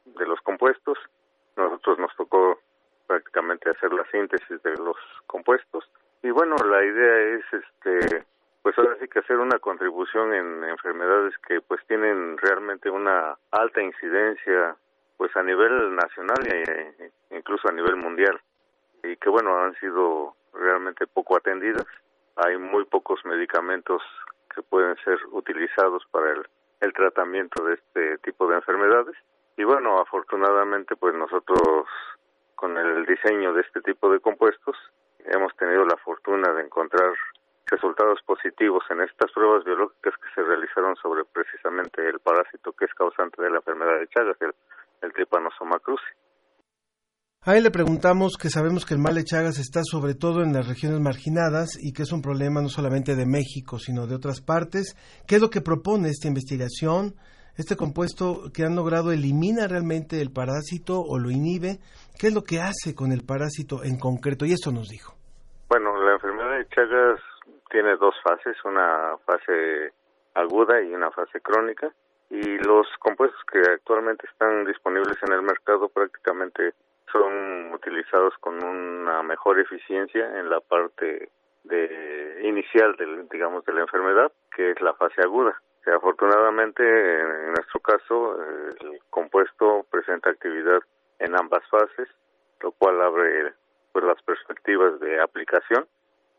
de los compuestos. Nosotros nos tocó prácticamente hacer la síntesis de los compuestos. Y bueno, la idea es, este, pues ahora sí que hacer una contribución en enfermedades que pues tienen realmente una alta incidencia, pues a nivel nacional e incluso a nivel mundial y que bueno han sido realmente poco atendidas. Hay muy pocos medicamentos que pueden ser utilizados para el, el tratamiento de este tipo de enfermedades y bueno afortunadamente pues nosotros con el diseño de este tipo de compuestos hemos tenido la fortuna de encontrar resultados positivos en estas pruebas biológicas que se realizaron sobre precisamente el parásito que es causante de la enfermedad de Chagas, el, el Trypanosoma cruzi. A él le preguntamos que sabemos que el mal de Chagas está sobre todo en las regiones marginadas y que es un problema no solamente de México, sino de otras partes. ¿Qué es lo que propone esta investigación? ¿Este compuesto que han logrado elimina realmente el parásito o lo inhibe? ¿Qué es lo que hace con el parásito en concreto? Y esto nos dijo. Bueno, la enfermedad de Chagas tiene dos fases, una fase aguda y una fase crónica. Y los compuestos que actualmente están disponibles en el mercado prácticamente son utilizados con una mejor eficiencia en la parte de inicial del digamos de la enfermedad que es la fase aguda afortunadamente en nuestro caso el compuesto presenta actividad en ambas fases lo cual abre pues las perspectivas de aplicación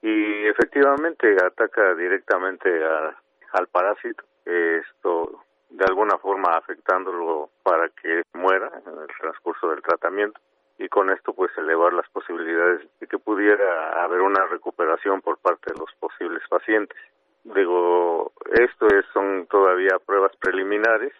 y efectivamente ataca directamente a, al parásito esto de alguna forma afectándolo para que muera en el transcurso del tratamiento y con esto pues elevar las posibilidades de que pudiera haber una recuperación por parte de los posibles pacientes. Digo, esto es, son todavía pruebas preliminares,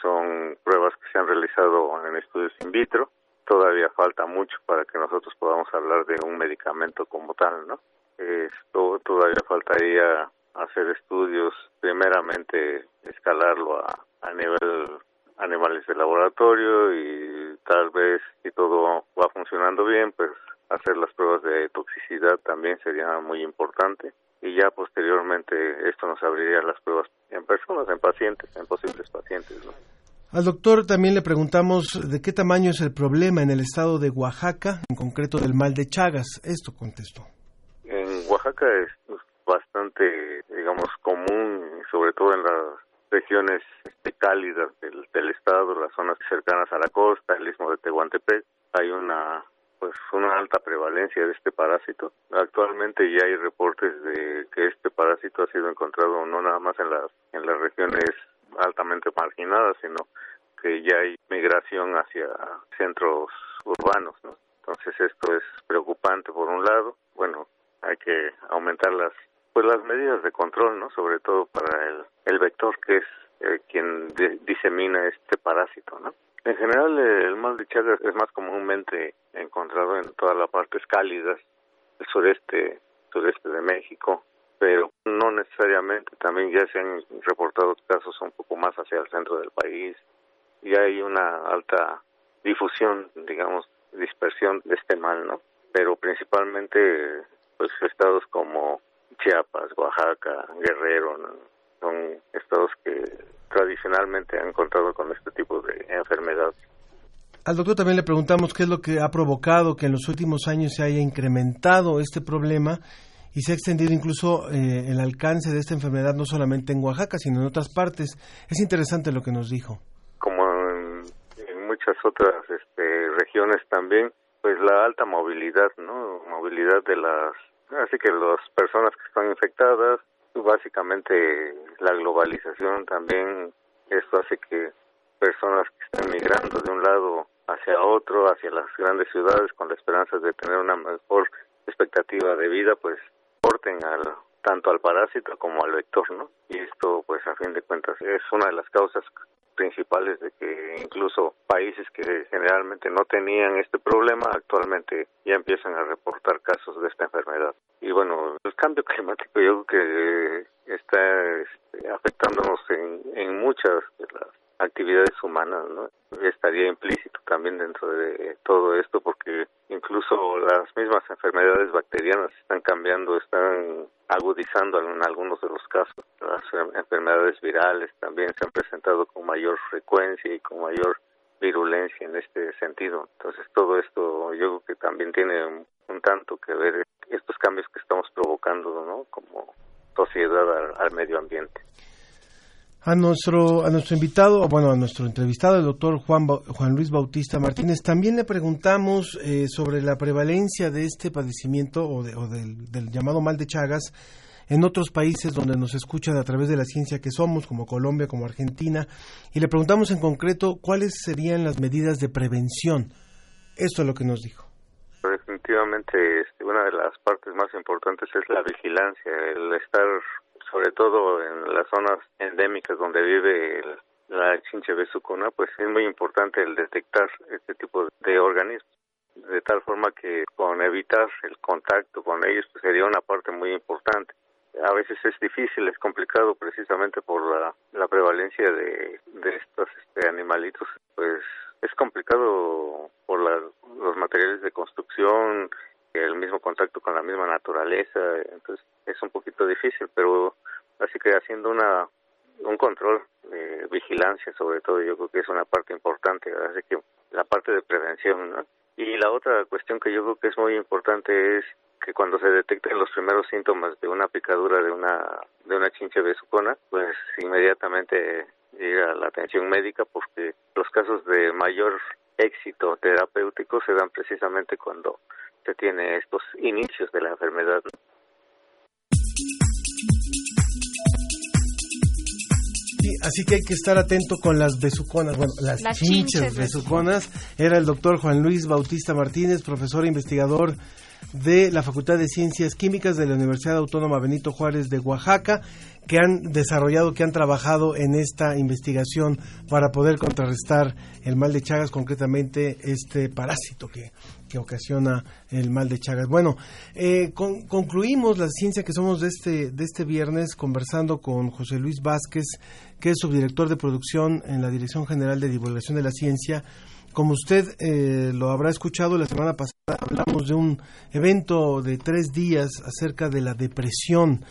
son pruebas que se han realizado en estudios in vitro, todavía falta mucho para que nosotros podamos hablar de un medicamento como tal, ¿no? Esto todavía faltaría hacer estudios, primeramente escalarlo a, a nivel animales de laboratorio y tal vez si todo va funcionando bien, pues hacer las pruebas de toxicidad también sería muy importante y ya posteriormente esto nos abriría las pruebas en personas, en pacientes, en posibles pacientes. ¿no? Al doctor también le preguntamos de qué tamaño es el problema en el estado de Oaxaca, en concreto del mal de Chagas. Esto contestó. En Oaxaca es bastante, digamos, común, sobre todo en las regiones cálidas del, del estado, las zonas cercanas a la costa, el istmo de Tehuantepec, hay una pues una alta prevalencia de este parásito. Actualmente ya hay reportes de que este parásito ha sido encontrado no nada más en las en las regiones altamente marginadas, sino que ya hay migración hacia centros urbanos, ¿no? Entonces esto es preocupante por un lado. Bueno, hay que aumentar las pues las medidas de control, ¿no? Sobre todo para el, el vector que es eh, quien de, disemina este parásito, ¿no? En general, eh, el mal de Chagas es más comúnmente encontrado en todas las partes cálidas del sureste, sureste de México, pero no necesariamente. También ya se han reportado casos un poco más hacia el centro del país. Y hay una alta difusión, digamos, dispersión de este mal, ¿no? Pero principalmente, pues estados como Chiapas, Oaxaca, Guerrero, son estados que tradicionalmente han contado con este tipo de enfermedad. Al doctor también le preguntamos qué es lo que ha provocado que en los últimos años se haya incrementado este problema y se ha extendido incluso eh, el alcance de esta enfermedad no solamente en Oaxaca, sino en otras partes. Es interesante lo que nos dijo. Como en, en muchas otras este, regiones también, pues la alta movilidad, ¿no? Movilidad de las, así que las personas que están infectadas, básicamente la globalización también, esto hace que personas que están migrando de un lado hacia otro, hacia las grandes ciudades con la esperanza de tener una mejor expectativa de vida, pues porten al, tanto al parásito como al vector, ¿no? Y esto, pues a fin de cuentas, es una de las causas principales de que incluso países que generalmente no tenían este problema actualmente ya empiezan a reportar casos de esta enfermedad. Y bueno, el cambio climático yo creo que está este, afectándonos en, en muchas de las actividades humanas, ¿no? Estaría implícito también dentro de todo esto porque incluso las mismas enfermedades bacterianas están cambiando, están agudizando en algunos de los casos. Las enfermedades virales también se han presentado con mayor frecuencia y con mayor virulencia en este sentido. Entonces todo esto yo creo que también tiene un, tanto que ver estos cambios que estamos provocando, ¿no? Como sociedad al medio ambiente. A nuestro, a nuestro invitado, bueno, a nuestro entrevistado, el doctor Juan, Juan Luis Bautista Martínez, también le preguntamos eh, sobre la prevalencia de este padecimiento o, del, llamado mal de Chagas en otros países donde nos escuchan a través de la ciencia que somos, como Colombia, como Argentina, y le preguntamos en concreto cuáles serían las medidas de prevención. Esto es lo que nos dijo. Definitivamente, este, una de las partes más importantes es la vigilancia, el estar sobre todo en las zonas endémicas donde vive la chinche besucona, pues es muy importante el detectar este tipo de organismos, de tal forma que con evitar el contacto con ellos pues sería una parte muy importante. A veces es difícil, es complicado precisamente por la, la prevalencia de, de estos este, animalitos, pues es complicado por los materiales de construcción, el mismo contacto con la misma naturaleza, entonces es un poquito difícil, pero así que haciendo una un control de vigilancia sobre todo yo creo que es una parte importante, así que la parte de prevención, ¿no? Y la otra cuestión que yo creo que es muy importante es que cuando se detecten los primeros síntomas de una picadura de una de una chinche besucona, pues inmediatamente llega la atención médica porque los casos de mayor éxito terapéutico se dan precisamente cuando se tiene estos inicios de la enfermedad. así que hay que estar atento con las besuconas, bueno, las, chinches, besuconas. Era el doctor Juan Luis Bautista Martínez, profesor e investigador de la Facultad de Ciencias Químicas de la Universidad Autónoma Benito Juárez de Oaxaca, que han desarrollado, que han trabajado en esta investigación para poder contrarrestar el mal de Chagas, concretamente este parásito que, que ocasiona el mal de Chagas. Bueno, eh, concluimos la ciencia que somos de este, de este viernes conversando con José Luis Vázquez, que es subdirector de producción en la Dirección General de Divulgación de la Ciencia como usted eh, lo habrá escuchado, la semana pasada hablamos de un evento de tres días acerca de la depresión.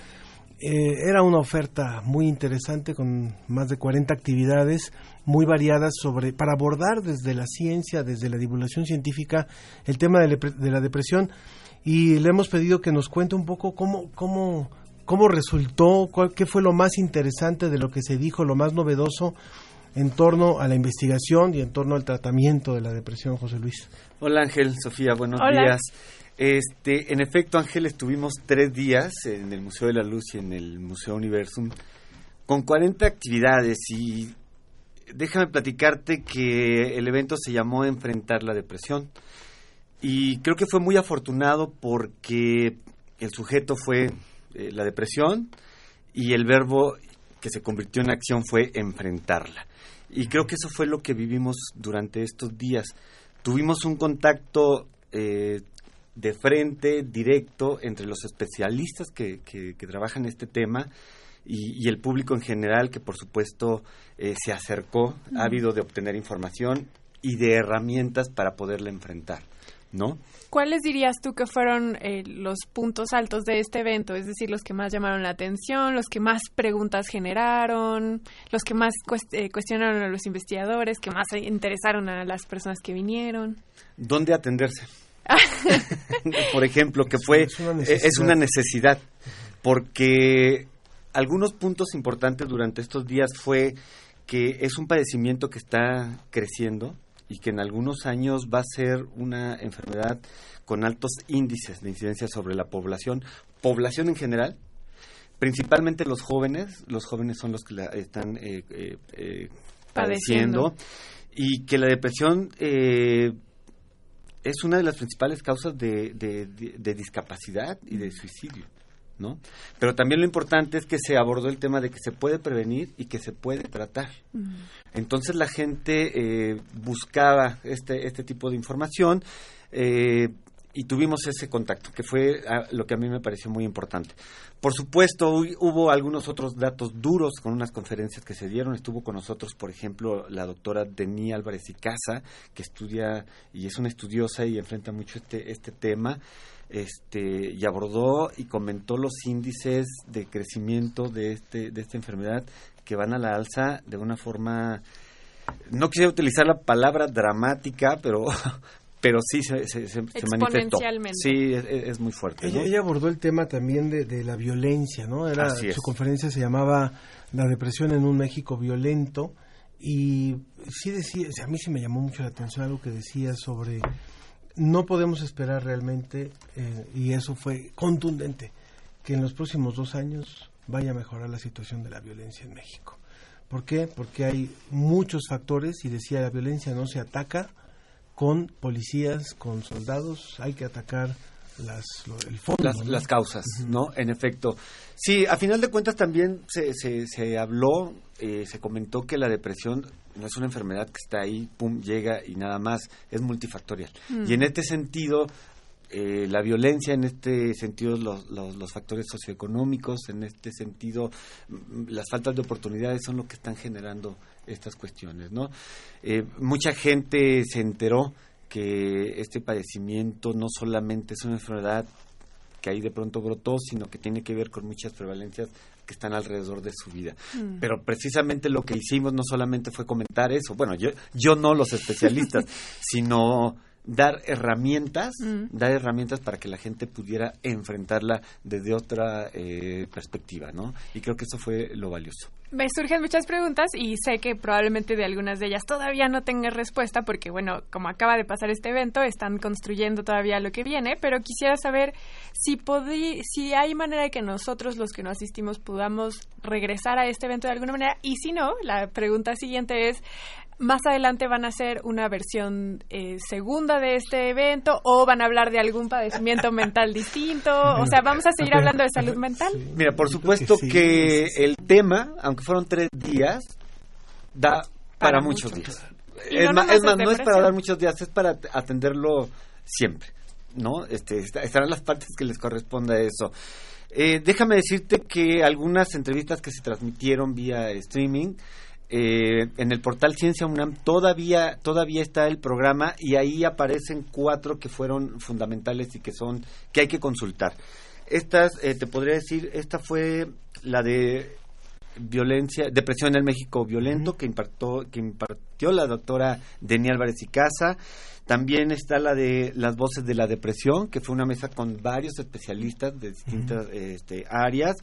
Eh, era una oferta muy interesante con más de 40 actividades muy variadas sobre para abordar desde la ciencia, desde la divulgación científica el tema de, la depresión y le hemos pedido que nos cuente un poco cómo cómo cómo resultó, cuál, qué fue lo más interesante de lo que se dijo, lo más novedoso en torno a la investigación y en torno al tratamiento de la depresión, José Luis. Hola Ángel, Sofía, buenos días. Este, en efecto, Ángel, estuvimos tres días en el Museo de la Luz y en el Museo Universum con 40 actividades y déjame platicarte que el evento se llamó Enfrentar la Depresión y creo que fue muy afortunado porque el sujeto fue eh, la depresión y el verbo que se convirtió en acción fue enfrentarla. Y creo que eso fue lo que vivimos durante estos días. Tuvimos un contacto eh, de frente, directo, entre los especialistas que, que, trabajan este tema y, el público en general, que por supuesto eh, se acercó, ha habido de obtener información y de herramientas para poderla enfrentar. ¿no? ¿Cuáles dirías tú que fueron eh, los puntos altos de este evento? Es decir, los que más llamaron la atención, los que más preguntas generaron, los que más eh, cuestionaron a los investigadores, que más interesaron a las personas que vinieron. ¿Dónde atenderse? Por ejemplo, que fue es una, es una necesidad, porque algunos puntos importantes durante estos días fue que es un padecimiento que está creciendo, y que en algunos años va a ser una enfermedad con altos índices de incidencia sobre la población, población en general, principalmente los jóvenes, los jóvenes son los que la están eh, eh, eh, padeciendo, y que la depresión es una de las principales causas de, de, discapacidad y de suicidio. ¿No? Pero también lo importante es que se abordó el tema de que se puede prevenir y que se puede tratar. Entonces la gente eh, buscaba este, este tipo de información eh, y tuvimos ese contacto, que fue ah, lo que a mí me pareció muy importante. Por supuesto, hubo algunos otros datos duros con unas conferencias que se dieron. Estuvo con nosotros, por ejemplo, la doctora Denis Álvarez y Casa, que estudia y es una estudiosa y enfrenta mucho este, este tema este y abordó y comentó los índices de crecimiento de este de esta enfermedad que van a la alza de una forma no quisiera utilizar la palabra dramática pero pero sí se, se, manifestó. Sí es, muy fuerte ella, abordó el tema también de, la violencia no era su conferencia se llamaba la depresión en un México violento y sí decía a mí sí me llamó mucho la atención algo que decía sobre no podemos esperar realmente, eh, y eso fue contundente, que en los próximos dos años vaya a mejorar la situación de la violencia en México. ¿Por qué? Porque hay muchos factores y decía la violencia no se ataca con policías, con soldados, hay que atacar las, el fondo, las, las causas, ¿no? En efecto. Sí, a final de cuentas también se, se, se habló, eh, se comentó que la depresión no es una enfermedad que está ahí, pum, llega y nada más, es multifactorial. Mm. Y en este sentido, eh, la violencia, en este sentido, los, los, factores socioeconómicos, en este sentido, mm, las faltas de oportunidades son lo que están generando estas cuestiones, ¿no? Eh, mucha gente se enteró que este padecimiento no solamente es una enfermedad que ahí de pronto brotó, sino que tiene que ver con muchas prevalencias que están alrededor de su vida. Mm. Pero precisamente lo que hicimos no solamente fue comentar eso, bueno, yo, yo no los especialistas, sino dar herramientas, mm. dar herramientas para que la gente pudiera enfrentarla desde otra eh, perspectiva, ¿no? Y creo que eso fue lo valioso. Me surgen muchas preguntas y sé que probablemente de algunas de ellas todavía no tenga respuesta porque, bueno, como acaba de pasar este evento, están construyendo todavía lo que viene, pero quisiera saber si, si hay manera de que nosotros, los que no asistimos, podamos regresar a este evento de alguna manera. Y si no, la pregunta siguiente es, más adelante van a hacer una versión eh, segunda de este evento o van a hablar de algún padecimiento mental distinto. O sea, vamos a seguir hablando de salud mental. Mira, por supuesto que, el tema, aunque fueron tres días, da para, muchos días. Es, más, no es para dar muchos días, es para atenderlo siempre. ¿no? Este, estarán las partes que les corresponda a eso. Eh, déjame decirte que algunas entrevistas que se transmitieron vía streaming eh, en el portal Ciencia UNAM todavía todavía está el programa y ahí aparecen cuatro que fueron fundamentales y que son que hay que consultar. Estas eh, te podría decir esta fue la de violencia depresión en el México violento que impartió que impartió la doctora Deni Álvarez y Casa. También está la de las voces de la depresión que fue una mesa con varios especialistas de distintas este, áreas.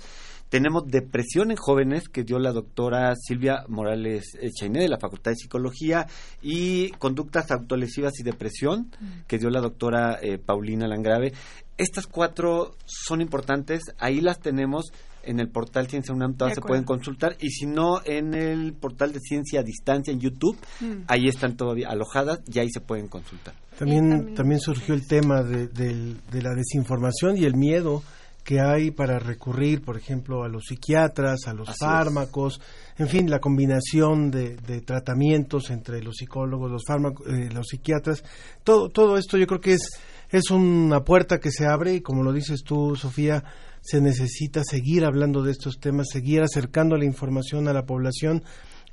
Tenemos depresión en jóvenes que dio la doctora Silvia Morales Chainé de la Facultad de Psicología y conductas autolesivas y depresión mm. que dio la doctora eh, Paulina Langrave. Estas cuatro son importantes, ahí las tenemos en el portal Ciencia UNAM, todas se pueden consultar y si no en el portal de Ciencia a Distancia en YouTube, mm. ahí están todavía alojadas y ahí se pueden consultar. También, también, surgió el tema de, de la desinformación y el miedo que hay para recurrir, por ejemplo, a los psiquiatras, a los fármacos, en fin, la combinación de, tratamientos entre los psicólogos, los fármacos, eh, los psiquiatras, todo, todo esto yo creo que es, es una puerta que se abre y como lo dices tú, Sofía, se necesita seguir hablando de estos temas, seguir acercando la información a la población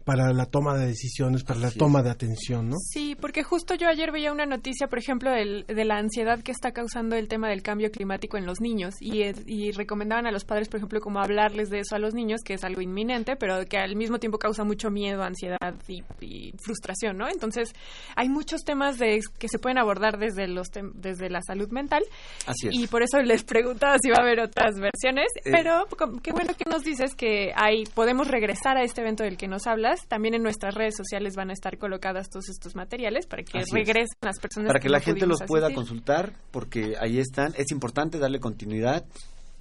para la toma de decisiones, para la toma de atención, ¿no? Sí, porque justo yo ayer veía una noticia, por ejemplo, de la ansiedad que está causando el tema del cambio climático en los niños y, y recomendaban a los padres, por ejemplo, como hablarles de eso a los niños, que es algo inminente, pero que al mismo tiempo causa mucho miedo, ansiedad y, frustración, ¿no? Entonces, hay muchos temas de, que se pueden abordar desde, los desde la salud mental. Así es. Y por eso les preguntaba si va a haber otras versiones, eh. pero qué bueno que nos dices que hay, podemos regresar a este evento del que nos también en nuestras redes sociales van a estar colocadas todos estos materiales para que regresen las personas. Para que, la gente los pueda consultar, porque ahí están. Es importante darle continuidad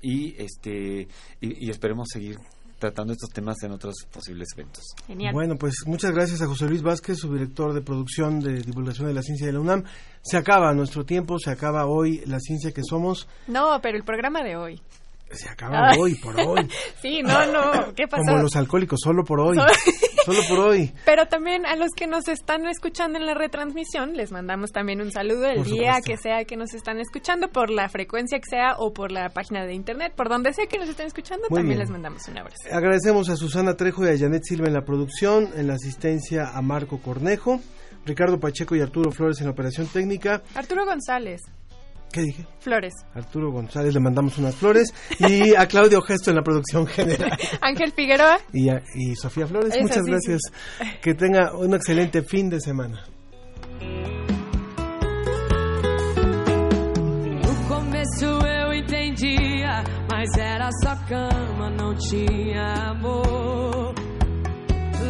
y este y, esperemos seguir tratando estos temas en otros posibles eventos. Genial. Bueno, pues muchas gracias a José Luis Vázquez, su director de producción de divulgación de la ciencia de la UNAM. Se acaba nuestro tiempo, se acaba hoy la ciencia que somos. No, pero el programa de hoy. Se acaba hoy, por hoy. sí, no, no, ¿qué pasó? Como los alcohólicos, solo por hoy. solo por hoy. Pero también a los que nos están escuchando en la retransmisión, les mandamos también un saludo el día que sea que nos están escuchando, por la frecuencia que sea o por la página de internet, por donde sea que nos estén escuchando, también les mandamos un abrazo. Agradecemos a Susana Trejo y a Janet Silva en la producción, en la asistencia a Marco Cornejo, Ricardo Pacheco y Arturo Flores en la operación técnica. Arturo González. ¿Qué dije? Flores. Arturo González, le mandamos unas flores. y a Claudio Gesto en la producción general. Ángel Figueroa. Y, y Sofía Flores, muchas gracias. Que tenga un excelente fin de semana. No começo eu entendia, mas era só cama, não tinha amor.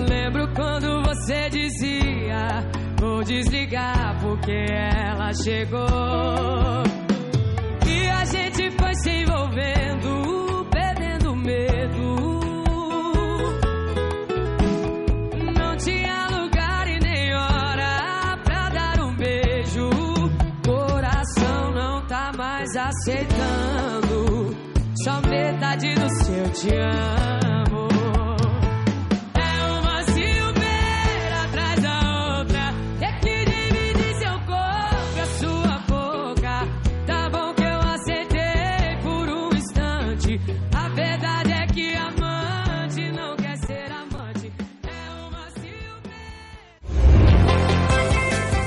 Lembro quando você dizia Vou desligar porque ela chegou. E a gente foi se envolvendo, perdendo medo. Não tinha lugar e nem hora pra dar um beijo. Coração não tá mais aceitando. Só metade do seu te amo.